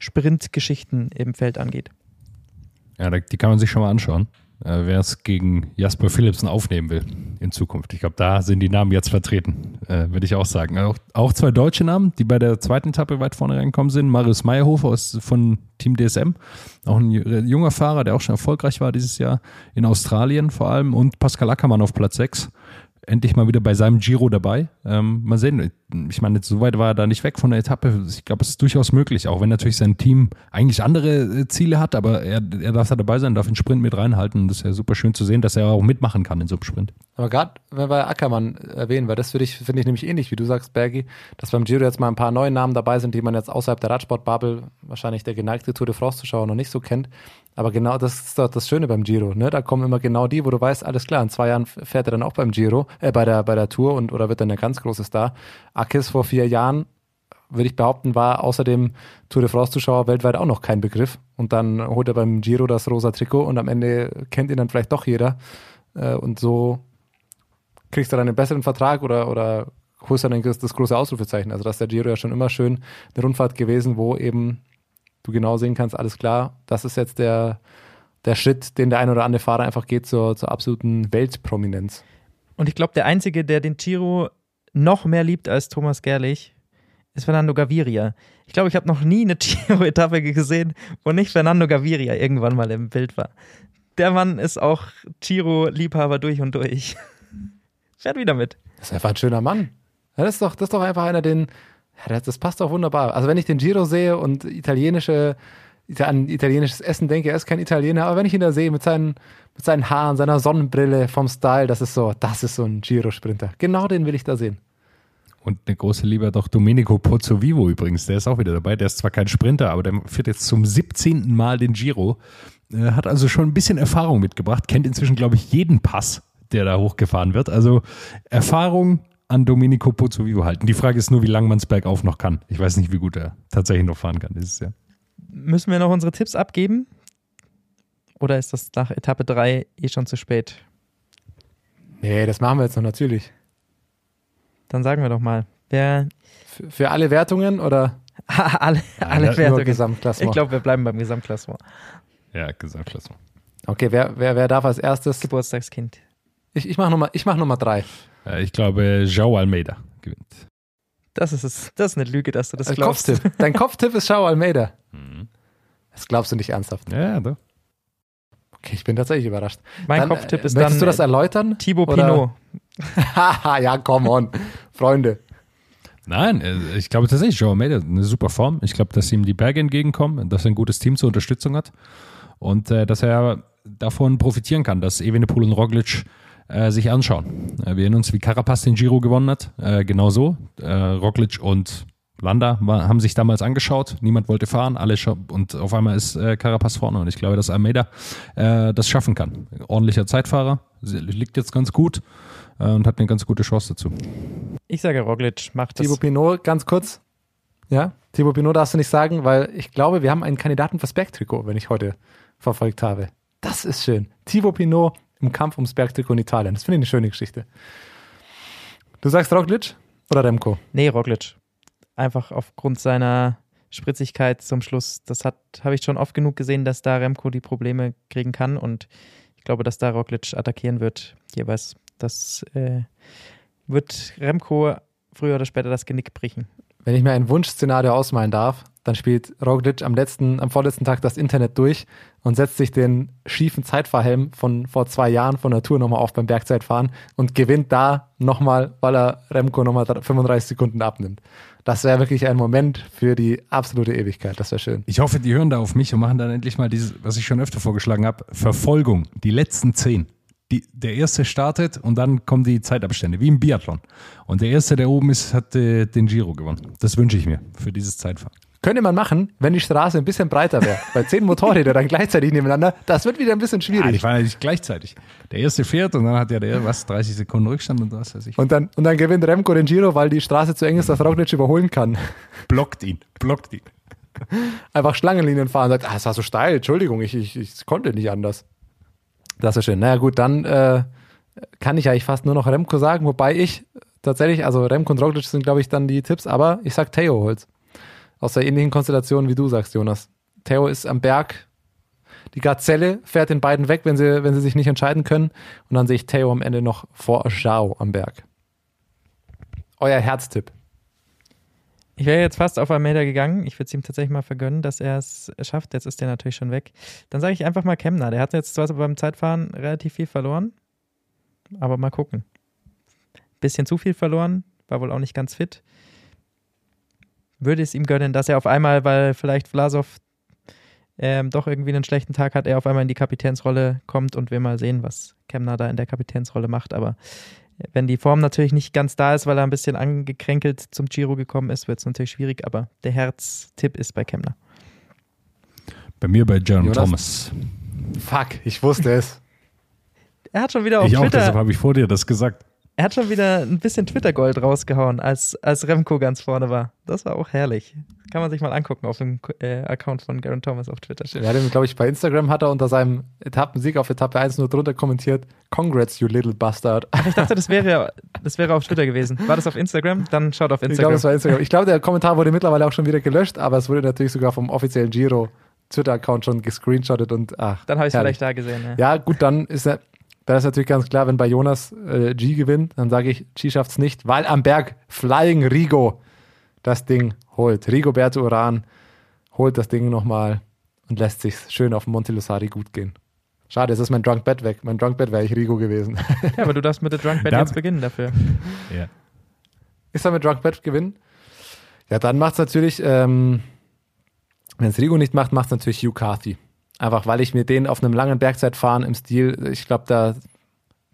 Sprintgeschichten im Feld angeht. Ja, die kann man sich schon mal anschauen, äh, wer es gegen Jasper Philipsen aufnehmen will in Zukunft. Ich glaube, da sind die Namen jetzt vertreten, äh, würde ich auch sagen. Auch, auch, zwei deutsche Namen, die bei der zweiten Etappe weit vorne reingekommen sind. Marius Meyerhofer aus, von Team DSM, auch ein junger Fahrer, der auch schon erfolgreich war dieses Jahr in Australien vor allem. Und Pascal Ackermann auf Platz 6 endlich mal wieder bei seinem Giro dabei. Ähm, mal sehen. Ich meine, so weit war er da nicht weg von der Etappe. Ich glaube, es ist durchaus möglich, auch wenn natürlich sein Team eigentlich andere äh, Ziele hat, aber er, er darf da dabei sein, darf den Sprint mit reinhalten. Das ist ja super schön zu sehen, dass er auch mitmachen kann in so einem Sprint. Aber gerade, wenn wir Ackermann erwähnen, weil das finde ich, find ich nämlich ähnlich, wie du sagst, Bergi, dass beim Giro jetzt mal ein paar neue Namen dabei sind, die man jetzt außerhalb der Radsportbubble, wahrscheinlich der geneigte Tour de France-Zuschauer noch nicht so kennt. Aber genau das ist doch das Schöne beim Giro. Ne? Da kommen immer genau die, wo du weißt, alles klar, in zwei Jahren fährt er dann auch beim Giro, äh, bei der, bei der Tour und oder wird dann ein ganz großes Star. Akis vor vier Jahren, würde ich behaupten, war außer dem Tour de France-Zuschauer weltweit auch noch kein Begriff. Und dann holt er beim Giro das rosa Trikot und am Ende kennt ihn dann vielleicht doch jeder. Äh, und so kriegst du dann einen besseren Vertrag oder, oder holst dann das, das große Ausrufezeichen. Also, dass der Giro ja schon immer schön eine Rundfahrt gewesen, wo eben du genau sehen kannst, alles klar, das ist jetzt der, der Schritt, den der ein oder andere Fahrer einfach geht zur, zur absoluten Weltprominenz. Und ich glaube, der Einzige, der den Giro noch mehr liebt als Thomas Gerlich, ist Fernando Gaviria. Ich glaube, ich habe noch nie eine Giro-Etappe gesehen, wo nicht Fernando Gaviria irgendwann mal im Bild war. Der Mann ist auch Giro-Liebhaber durch und durch. Fährt wieder mit. Das ist einfach ein schöner Mann. Das ist doch, das ist doch einfach einer, den, das passt doch wunderbar. Also wenn ich den Giro sehe und italienische, an italienisches Essen denke, er ist kein Italiener, aber wenn ich ihn da sehe mit seinen, mit seinen Haaren, seiner Sonnenbrille, vom Style, das ist so, das ist so ein Giro-Sprinter. Genau den will ich da sehen. Und eine große Liebe hat auch Domenico Pozzovivo übrigens, der ist auch wieder dabei. Der ist zwar kein Sprinter, aber der führt jetzt zum 17. Mal den Giro. Äh, hat also schon ein bisschen Erfahrung mitgebracht, kennt inzwischen, glaube ich, jeden Pass, der da hochgefahren wird. Also Erfahrung an Domenico Pozzovivo halten. Die Frage ist nur, wie lange man es bergauf noch kann. Ich weiß nicht, wie gut er tatsächlich noch fahren kann dieses Jahr. Müssen wir noch unsere Tipps abgeben? Oder ist das nach Etappe 3 eh schon zu spät? Nee, das machen wir jetzt noch natürlich. Dann sagen wir doch mal. Wer für, für alle Wertungen oder? alle alle ja, Wertungen. Gesamtklassement. Ich glaube, wir bleiben beim Gesamtklassement. Ja, Gesamtklassement. Okay, wer, wer, wer darf als erstes? Geburtstagskind. Ich, ich mache Nummer, mach Nummer drei. Ich glaube, João Almeida gewinnt. Das ist, es, das ist eine Lüge, dass du das glaubst. Kopftipp. Dein Kopftipp ist João Almeida. Mhm. Das glaubst du nicht ernsthaft. Ja, doch. Okay, ich bin tatsächlich überrascht. Mein dann, Kopftipp ist möchtest dann du das erläutern? Thibaut Oder- Pinot. Haha, ja, come on. Freunde. Nein, äh, ich glaube tatsächlich, João Almeida hat eine super Form. Ich glaube, dass ihm die Berge entgegenkommen, dass er ein gutes Team zur Unterstützung hat und äh, dass er davon profitieren kann, dass Evenepoel und Roglic äh, sich anschauen. Äh, wir erinnern uns, wie Carapaz den Giro gewonnen hat. Äh, genau so. Äh, Roglic und Landa war, haben sich damals angeschaut. Niemand wollte fahren, alle und auf einmal ist äh, Carapaz vorne. Und ich glaube, dass Almeida äh, das schaffen kann. Ordentlicher Zeitfahrer, liegt jetzt ganz gut äh, und hat eine ganz gute Chance dazu. Ich sage, Roglic macht das. Thibaut Pinot, ganz kurz. Ja, Thibaut Pinot darfst du nicht sagen, weil ich glaube, wir haben einen Kandidaten fürs Bergtrikot, wenn ich heute verfolgt habe. Das ist schön. Thibaut Pinot im Kampf ums Bergtrikot in Italien. Das finde ich eine schöne Geschichte. Du sagst Roglic oder Remco? Nee, Roglic. Einfach aufgrund seiner Spritzigkeit zum Schluss. Das hat habe ich schon oft genug gesehen, dass da Remco die Probleme kriegen kann und ich glaube, dass da Roglic attackieren wird. Jeweils. Das äh, wird Remco früher oder später das Genick brechen. Wenn ich mir ein Wunschszenario ausmalen darf, dann spielt Roglic am letzten, am vorletzten Tag das Internet durch und setzt sich den schiefen Zeitfahrhelm von vor zwei Jahren von der Tour nochmal auf beim Bergzeitfahren und gewinnt da nochmal, weil er Remco nochmal 35 Sekunden abnimmt. Das wäre wirklich ein Moment für die absolute Ewigkeit. Das wäre schön. Ich hoffe, die hören da auf mich und machen dann endlich mal dieses, was ich schon öfter vorgeschlagen habe, Verfolgung, die letzten zehn. Die, der erste startet und dann kommen die Zeitabstände, wie im Biathlon. Und der erste, der oben ist, hat äh, den Giro gewonnen. Das wünsche ich mir für dieses Zeitfahren. Könnte man machen, wenn die Straße ein bisschen breiter wäre. Bei zehn Motorräder dann gleichzeitig nebeneinander, das wird wieder ein bisschen Ja, schwierig. die fahren ja nicht gleichzeitig. Der erste fährt und dann hat ja der, was, 30 Sekunden Rückstand und was weiß ich. und, dann, und dann gewinnt Remco den Giro, weil die Straße zu eng ist, dass Roglic überholen kann. blockt ihn, blockt ihn. Einfach Schlangenlinien fahren und sagt, ah, es war so steil, Entschuldigung, ich, ich, ich konnte nicht anders. Das ist schön. Naja gut, dann äh, kann ich eigentlich fast nur noch Remco sagen, wobei ich tatsächlich, also Remco und Roglic sind glaube ich dann die Tipps, aber ich sag Theo holt's. Aus der ähnlichen Konstellation wie du sagst, Jonas. Theo ist am Berg, die Gazelle fährt den beiden weg, wenn sie, wenn sie sich nicht entscheiden können und dann sehe ich Theo am Ende noch vor Jao am Berg. Euer Herztipp. Ich wäre jetzt fast auf Almeida gegangen. Ich würde es ihm tatsächlich mal vergönnen, dass er es schafft. Jetzt ist der natürlich schon weg. Dann sage ich einfach mal Kemner. Der hat jetzt zwar beim Zeitfahren relativ viel verloren, aber mal gucken. Bisschen zu viel verloren, war wohl auch nicht ganz fit. Würde es ihm gönnen, dass er auf einmal, weil vielleicht Vlasov ähm, doch irgendwie einen schlechten Tag hat, er auf einmal in die Kapitänsrolle kommt und wir mal sehen, was Kemner da in der Kapitänsrolle macht. Aber wenn die Form natürlich nicht ganz da ist, weil er ein bisschen angekränkelt zum Giro gekommen ist, wird es natürlich schwierig, aber der Herztipp ist bei Kemner. Bei mir bei John Jonas? Thomas. Fuck, ich wusste es. Er hat schon wieder auf Ich auch, Twitter, deshalb habe ich vor dir das gesagt. Er hat schon wieder ein bisschen Twitter-Gold rausgehauen, als, als Remco ganz vorne war. Das war auch herrlich. Kann man sich mal angucken auf dem äh, Account von Garen Thomas auf Twitter. Er hat ihm, glaube ich, bei Instagram hat er unter seinem Etappensieg auf Etappe 1 nur drunter kommentiert, Congrats, you little bastard. Ich dachte, das wäre, das wäre auf Twitter gewesen. War das auf Instagram? Dann schaut auf Ich glaube, Instagram. es war Instagram. Ich glaube, der Kommentar wurde mittlerweile auch schon wieder gelöscht, aber es wurde natürlich sogar vom offiziellen Giro Twitter-Account schon gescreenshottet und ach. Dann habe ich es vielleicht da gesehen. Ja. Ja, gut, dann ist er, da ist natürlich ganz klar, wenn bei Jonas äh, G gewinnt, dann sage ich, G schafft's nicht, weil am Berg Flying Rigo das Ding holt. Rigoberto Uran holt das Ding nochmal und lässt sich schön auf Monte Lusari gut gehen. Schade, jetzt ist mein Drunk Bed weg. Mein Drunk Bed wäre ich Rigo gewesen. ja, aber du darfst mit der Drunk Bed jetzt beginnen dafür. Ja. Ist er mit Drunk Bet gewinnen? Ja, dann macht's natürlich, ähm, wenn es Rigo nicht macht, macht's natürlich Hugh Carthy. Einfach weil ich mir den auf einem langen Bergzeitfahren im Stil, ich glaube, da,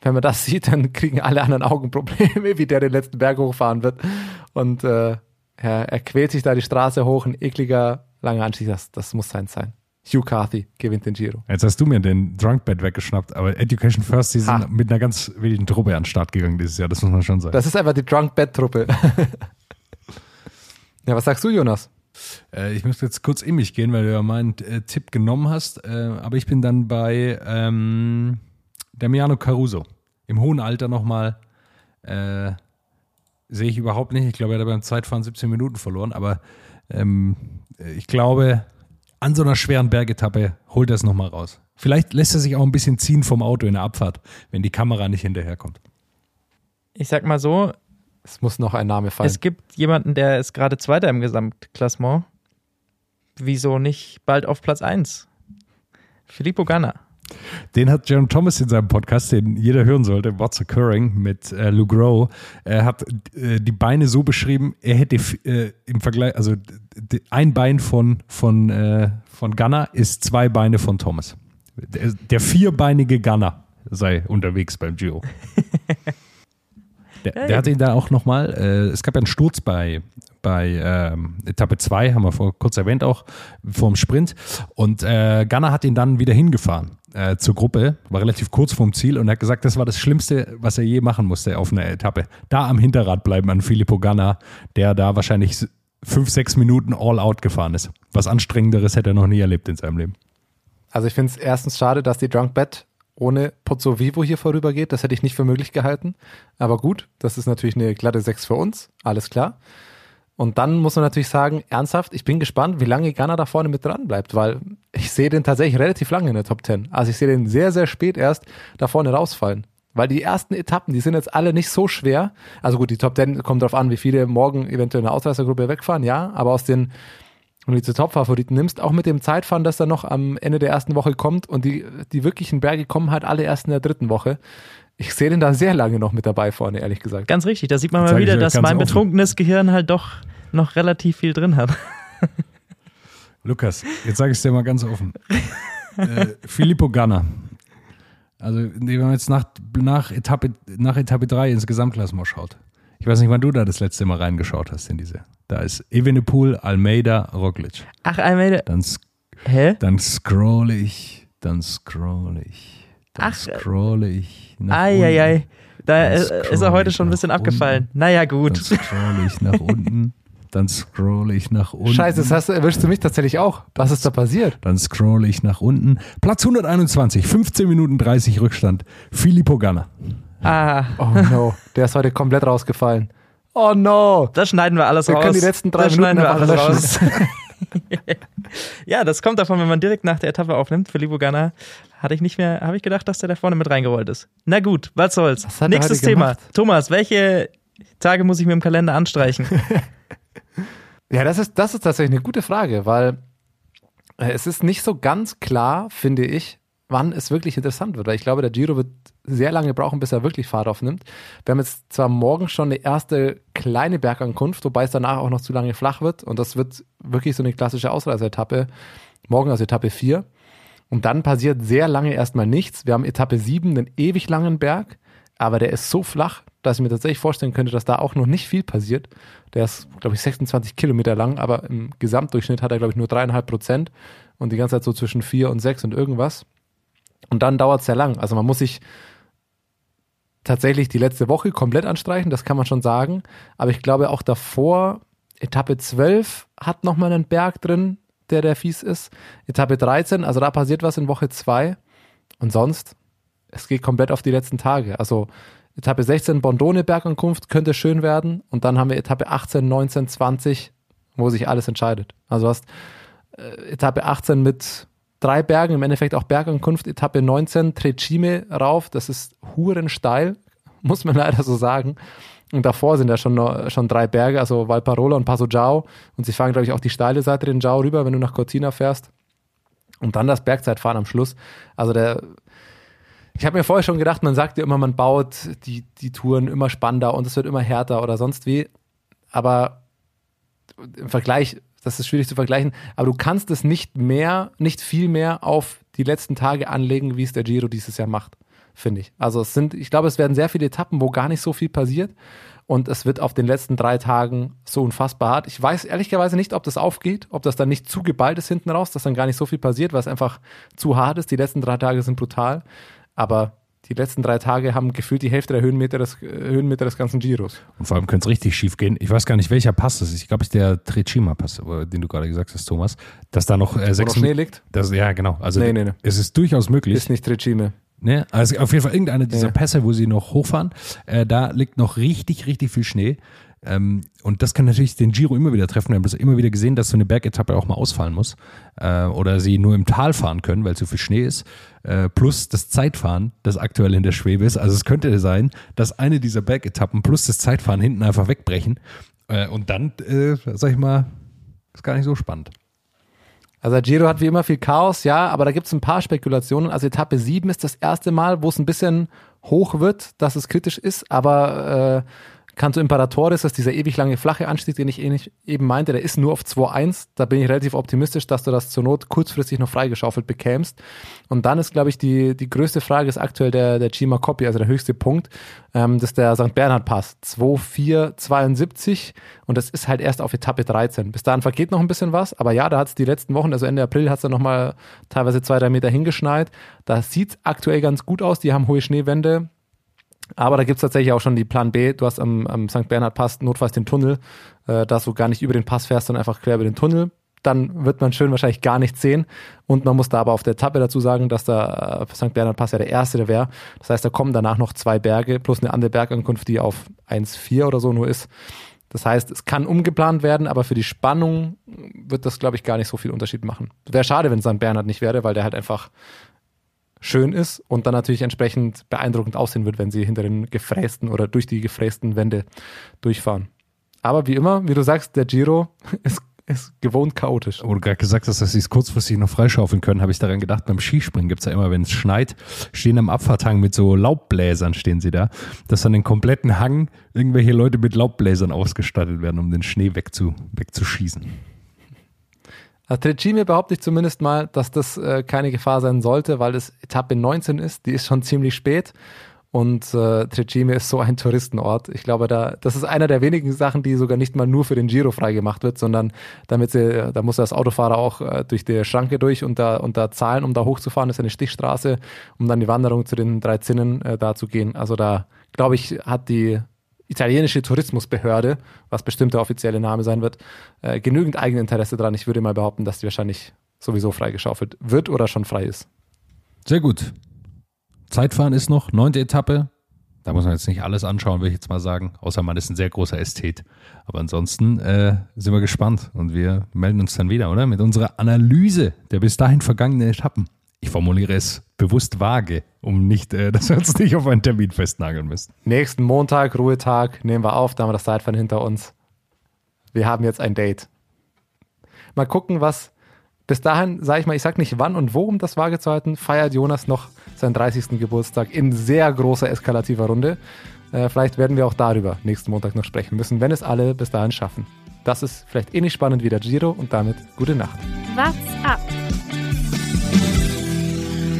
wenn man das sieht, dann kriegen alle anderen Augenprobleme, wie der den letzten Berg hochfahren wird. Und äh, er, er quält sich da die Straße hoch, ein ekliger, langer Anstieg, das, das muss sein sein. Hugh Carthy gewinnt den Giro. Jetzt hast du mir den Drunkbed weggeschnappt, aber Education First, die sind Ha. mit einer ganz wilden Truppe an den Start gegangen dieses Jahr, das muss man schon sagen. Das ist einfach die Drunk Bet Truppe. ja, was sagst du, Jonas? Äh, ich müsste jetzt kurz in mich gehen, weil du ja meinen äh, Tipp genommen hast, äh, aber ich bin dann bei ähm, Damiano Caruso. Im hohen Alter nochmal. Äh, sehe ich überhaupt nicht. Ich glaube, er hat beim Zeitfahren 17 Minuten verloren, aber ähm, ich glaube, an so einer schweren Bergetappe holt er es nochmal raus. Vielleicht lässt er sich auch ein bisschen ziehen vom Auto in der Abfahrt, wenn die Kamera nicht hinterherkommt. Ich sag mal so, Es muss noch ein Name fallen. es gibt jemanden, der ist gerade Zweiter im Gesamtklassement. Wieso nicht bald auf Platz 1? Filippo Ganna. Den hat Jaron Thomas in seinem Podcast, den jeder hören sollte, What's Occurring mit äh, Lou Grow, er hat äh, die Beine so beschrieben, er hätte äh, im Vergleich, also ein Bein von, von, äh, von Gunner ist zwei Beine von Thomas. Der, der vierbeinige Gunner sei unterwegs beim Giro. Der, der hat ihn da auch nochmal, äh, es gab ja einen Sturz bei, bei ähm, Etappe 2, haben wir vor kurz erwähnt auch, vorm Sprint. Und äh, Gunner hat ihn dann wieder hingefahren äh, zur Gruppe, war relativ kurz vorm Ziel und er hat gesagt, das war das Schlimmste, was er je machen musste auf einer Etappe. Da am Hinterrad bleiben an Filippo Ganna, der da wahrscheinlich fünf, sechs Minuten all out gefahren ist. Was anstrengenderes hätte er noch nie erlebt in seinem Leben. Also ich finde es erstens schade, dass die Drunk Bet ohne Pozzo Vivo hier vorübergeht. Das hätte ich nicht für möglich gehalten. Aber gut, das ist natürlich eine glatte 6 für uns. Alles klar. Und dann muss man natürlich sagen, ernsthaft, ich bin gespannt, wie lange Ghana da vorne mit dran bleibt, weil ich sehe den tatsächlich relativ lange in der Top 10. Also ich sehe den sehr, sehr spät erst da vorne rausfallen. Weil die ersten Etappen, die sind jetzt alle nicht so schwer. Also gut, die Top 10 kommt darauf an, wie viele morgen eventuell in der Ausreißergruppe wegfahren, ja. Aber aus den und die zu Top-Favoriten nimmst, auch mit dem Zeitfahren, das dann noch am Ende der ersten Woche kommt und die, die wirklichen Berge kommen halt alle erst in der dritten Woche. Ich sehe den da sehr lange noch mit dabei vorne, ehrlich gesagt. Ganz richtig, da sieht man Jetzt mal wieder, dass mein offen. betrunkenes Gehirn halt doch noch relativ viel drin hat. Lukas, jetzt sage ich es dir mal ganz offen. äh, Filippo Ganna. Also, wenn man jetzt nach, nach, Etappe, nach Etappe 3 ins Gesamtklassement schaut. Ich weiß nicht, wann du da das letzte Mal reingeschaut hast in diese. Da ist Evenepoel, Almeida, Roglic. Ach, Almeida. Dann, sk- Hä? dann scroll ich, dann scroll ich, dann Ach, äh, scroll ich Eieiei. unten. Da ist er heute schon ein bisschen abgefallen. Naja, gut. Dann scroll ich nach unten, dann scroll ich nach unten. Scheiße, das hast, erwischst du mich tatsächlich auch. Was ist da passiert? Dann scroll ich nach unten. Platz 121, 15 Minuten 30 Rückstand. Filippo Ganna. Ah, Oh no, der ist heute komplett rausgefallen. Oh no. das schneiden wir alles Wir raus. können die letzten drei das Minuten wir alles löschen. raus. ja, das kommt davon, wenn man direkt nach der Etappe aufnimmt. Filippo Ganna hatte ich nicht mehr, habe ich gedacht, dass der da vorne mit reingerollt ist. Na gut, was soll's. Was Nächstes Thema. Thomas, welche Tage muss ich mir im Kalender anstreichen? Ja, das ist, das ist tatsächlich eine gute Frage, weil äh, es ist nicht so ganz klar, finde ich, wann es wirklich interessant wird. Weil ich glaube, der Giro wird sehr lange brauchen, bis er wirklich Fahrt aufnimmt. Wir haben jetzt zwar morgen schon eine erste kleine Bergankunft, wobei es danach auch noch zu lange flach wird. Und das wird wirklich so eine klassische Ausreiseetappe. Morgen also Etappe 4. Und dann passiert sehr lange erstmal nichts. Wir haben Etappe 7, einen ewig langen Berg, aber der ist so flach, dass ich mir tatsächlich vorstellen könnte, dass da auch noch nicht viel passiert. Der ist, glaube ich, 26 Kilometer lang, aber im Gesamtdurchschnitt hat er, glaube ich, nur dreieinhalb Prozent und die ganze Zeit so zwischen vier und sechs und irgendwas. Und dann dauert es sehr lang. Also man muss sich tatsächlich die letzte Woche komplett anstreichen, das kann man schon sagen. Aber ich glaube auch davor, Etappe 12 hat nochmal einen Berg drin, der der fies ist. Etappe 13, also da passiert was in Woche 2. Und sonst, es geht komplett auf die letzten Tage. Also Etappe 16, Bondone Bergankunft könnte schön werden. Und dann haben wir Etappe 18, 19, 20, wo sich alles entscheidet. Also du hast äh, Etappe 18 mit drei Bergen, im Endeffekt auch Bergankunft. Etappe 19, Trecime rauf. Das ist hurensteil, muss man leider so sagen. Und davor sind ja schon, noch, schon drei Berge, also Valparola und Passo Giao. Und sie fahren, glaube ich, auch die steile Seite den Giao rüber, wenn du nach Cortina fährst. Und dann das Bergzeitfahren am Schluss. Also der, ich habe mir vorher schon gedacht, man sagt ja immer, man baut die, die Touren immer spannender und es wird immer härter oder sonst wie. Aber im Vergleich, das ist schwierig zu vergleichen, aber du kannst es nicht mehr, nicht viel mehr auf die letzten Tage anlegen, wie es der Giro dieses Jahr macht, finde ich. Also es sind, ich glaube, es werden sehr viele Etappen, wo gar nicht so viel passiert und es wird auf den letzten drei Tagen so unfassbar hart. Ich weiß ehrlicherweise nicht, ob das aufgeht, ob das dann nicht zu geballt ist hinten raus, dass dann gar nicht so viel passiert, weil es einfach zu hart ist. Die letzten drei Tage sind brutal, aber die letzten drei Tage haben gefühlt die Hälfte der Höhenmeter des, äh, Höhenmeter des ganzen Giros. Und vor allem könnte es richtig schief gehen. Ich weiß gar nicht, welcher Pass das ist. Ich glaube, es ist der Trecima-Pass, den du gerade gesagt hast, Thomas. Dass da noch äh, Wo sechs noch Schnee liegt, Das, ja, genau. Also Nee, nee, nee. es ist durchaus möglich. ist nicht Trecime. Ne? Also auf jeden Fall irgendeine dieser Ja. Pässe, wo sie noch hochfahren, äh, da liegt noch richtig, richtig viel Schnee. Ähm, und das kann natürlich den Giro immer wieder treffen. Wir haben das immer wieder gesehen, dass so eine Bergetappe auch mal ausfallen muss. Äh, oder sie nur im Tal fahren können, weil zu viel Schnee ist. Äh, plus das Zeitfahren, das aktuell in der Schwebe ist. Also es könnte sein, dass eine dieser Bergetappen plus das Zeitfahren hinten einfach wegbrechen. Äh, und dann, äh, sag ich mal, ist gar nicht so spannend. Also Giro hat wie immer viel Chaos, ja, aber da gibt es ein paar Spekulationen. Also Etappe 7 ist das erste Mal, wo es ein bisschen hoch wird, dass es kritisch ist, aber Canto Imperatoris, das ist dieser ewig lange flache Anstieg, den ich ähnlich- eben meinte, der ist nur auf 2.1. Da bin ich relativ optimistisch, dass du das zur Not kurzfristig noch freigeschaufelt bekämst. Und dann ist, glaube ich, die, die größte Frage ist aktuell der, der Cima Coppi, also der höchste Punkt. Ähm, das ist der St. Bernhard Pass. 2,472 und das ist halt erst auf Etappe 13. Bis dahin vergeht noch ein bisschen was, aber ja, da hat es die letzten Wochen, also Ende April, hat es dann nochmal teilweise zwei, drei Meter hingeschneit. Da sieht aktuell ganz gut aus. Die haben hohe Schneewände. Aber da gibt es tatsächlich auch schon die Plan B. Du hast am, am St. Bernhard Pass notfalls den Tunnel, äh, dass du gar nicht über den Pass fährst, sondern einfach quer über den Tunnel. Dann wird man schön wahrscheinlich gar nichts sehen. Und man muss da aber auf der Etappe dazu sagen, dass der äh, St. Bernhard Pass ja der erste der wäre. Das heißt, da kommen danach noch zwei Berge plus eine andere Bergankunft, die auf 1,4 oder so nur ist. Das heißt, es kann umgeplant werden, aber für die Spannung wird das, glaube ich, gar nicht so viel Unterschied machen. Wäre schade, wenn St. Bernhard nicht wäre, weil der halt einfach schön ist und dann natürlich entsprechend beeindruckend aussehen wird, wenn sie hinter den gefrästen oder durch die gefrästen Wände durchfahren. Aber wie immer, wie du sagst, der Giro ist ist gewohnt chaotisch. Wo du gerade gesagt hast, dass sie es kurzfristig noch freischaufeln können, habe ich daran gedacht, beim Skispringen gibt es ja immer, wenn es schneit, stehen am Abfahrthang mit so Laubbläsern, stehen sie da, dass an den kompletten Hang irgendwelche Leute mit Laubbläsern ausgestattet werden, um den Schnee wegzu, wegzuschießen. Also Trecime behaupte ich zumindest mal, dass das äh, keine Gefahr sein sollte, weil es Etappe 19 ist, die ist schon ziemlich spät und äh, Trecime ist so ein Touristenort. Ich glaube, da, das ist einer der wenigen Sachen, die sogar nicht mal nur für den Giro freigemacht wird, sondern damit sie, da muss das Autofahrer auch äh, durch die Schranke durch und da, und da zahlen, um da hochzufahren. Das ist eine Stichstraße, um dann die Wanderung zu den drei Zinnen äh, da zu gehen. Also da, glaube ich, hat die italienische Tourismusbehörde, was bestimmt der offizielle Name sein wird, äh, genügend Eigeninteresse dran. Ich würde mal behaupten, dass die wahrscheinlich sowieso freigeschaufelt wird oder schon frei ist. Sehr gut. Zeitfahren ist noch, neunte Etappe. Da muss man jetzt nicht alles anschauen, würde ich jetzt mal sagen, außer man ist ein sehr großer Ästhet. Aber ansonsten äh, sind wir gespannt und wir melden uns dann wieder, oder? Mit unserer Analyse der bis dahin vergangenen Etappen. Ich formuliere es bewusst vage, um nicht, äh, dass wir uns nicht auf einen Termin festnageln müssen. Nächsten Montag, Ruhetag, nehmen wir auf, da haben wir das Zeitfahren hinter uns. Wir haben jetzt ein Date. Mal gucken, was bis dahin, sage ich mal, ich sage nicht wann und wo, um das vage zu halten, feiert Jonas noch seinen 30. Geburtstag in sehr großer eskalativer Runde. Äh, vielleicht werden wir auch darüber nächsten Montag noch sprechen müssen, wenn es alle bis dahin schaffen. Das ist vielleicht ähnlich spannend wie der Giro und damit gute Nacht. What's up?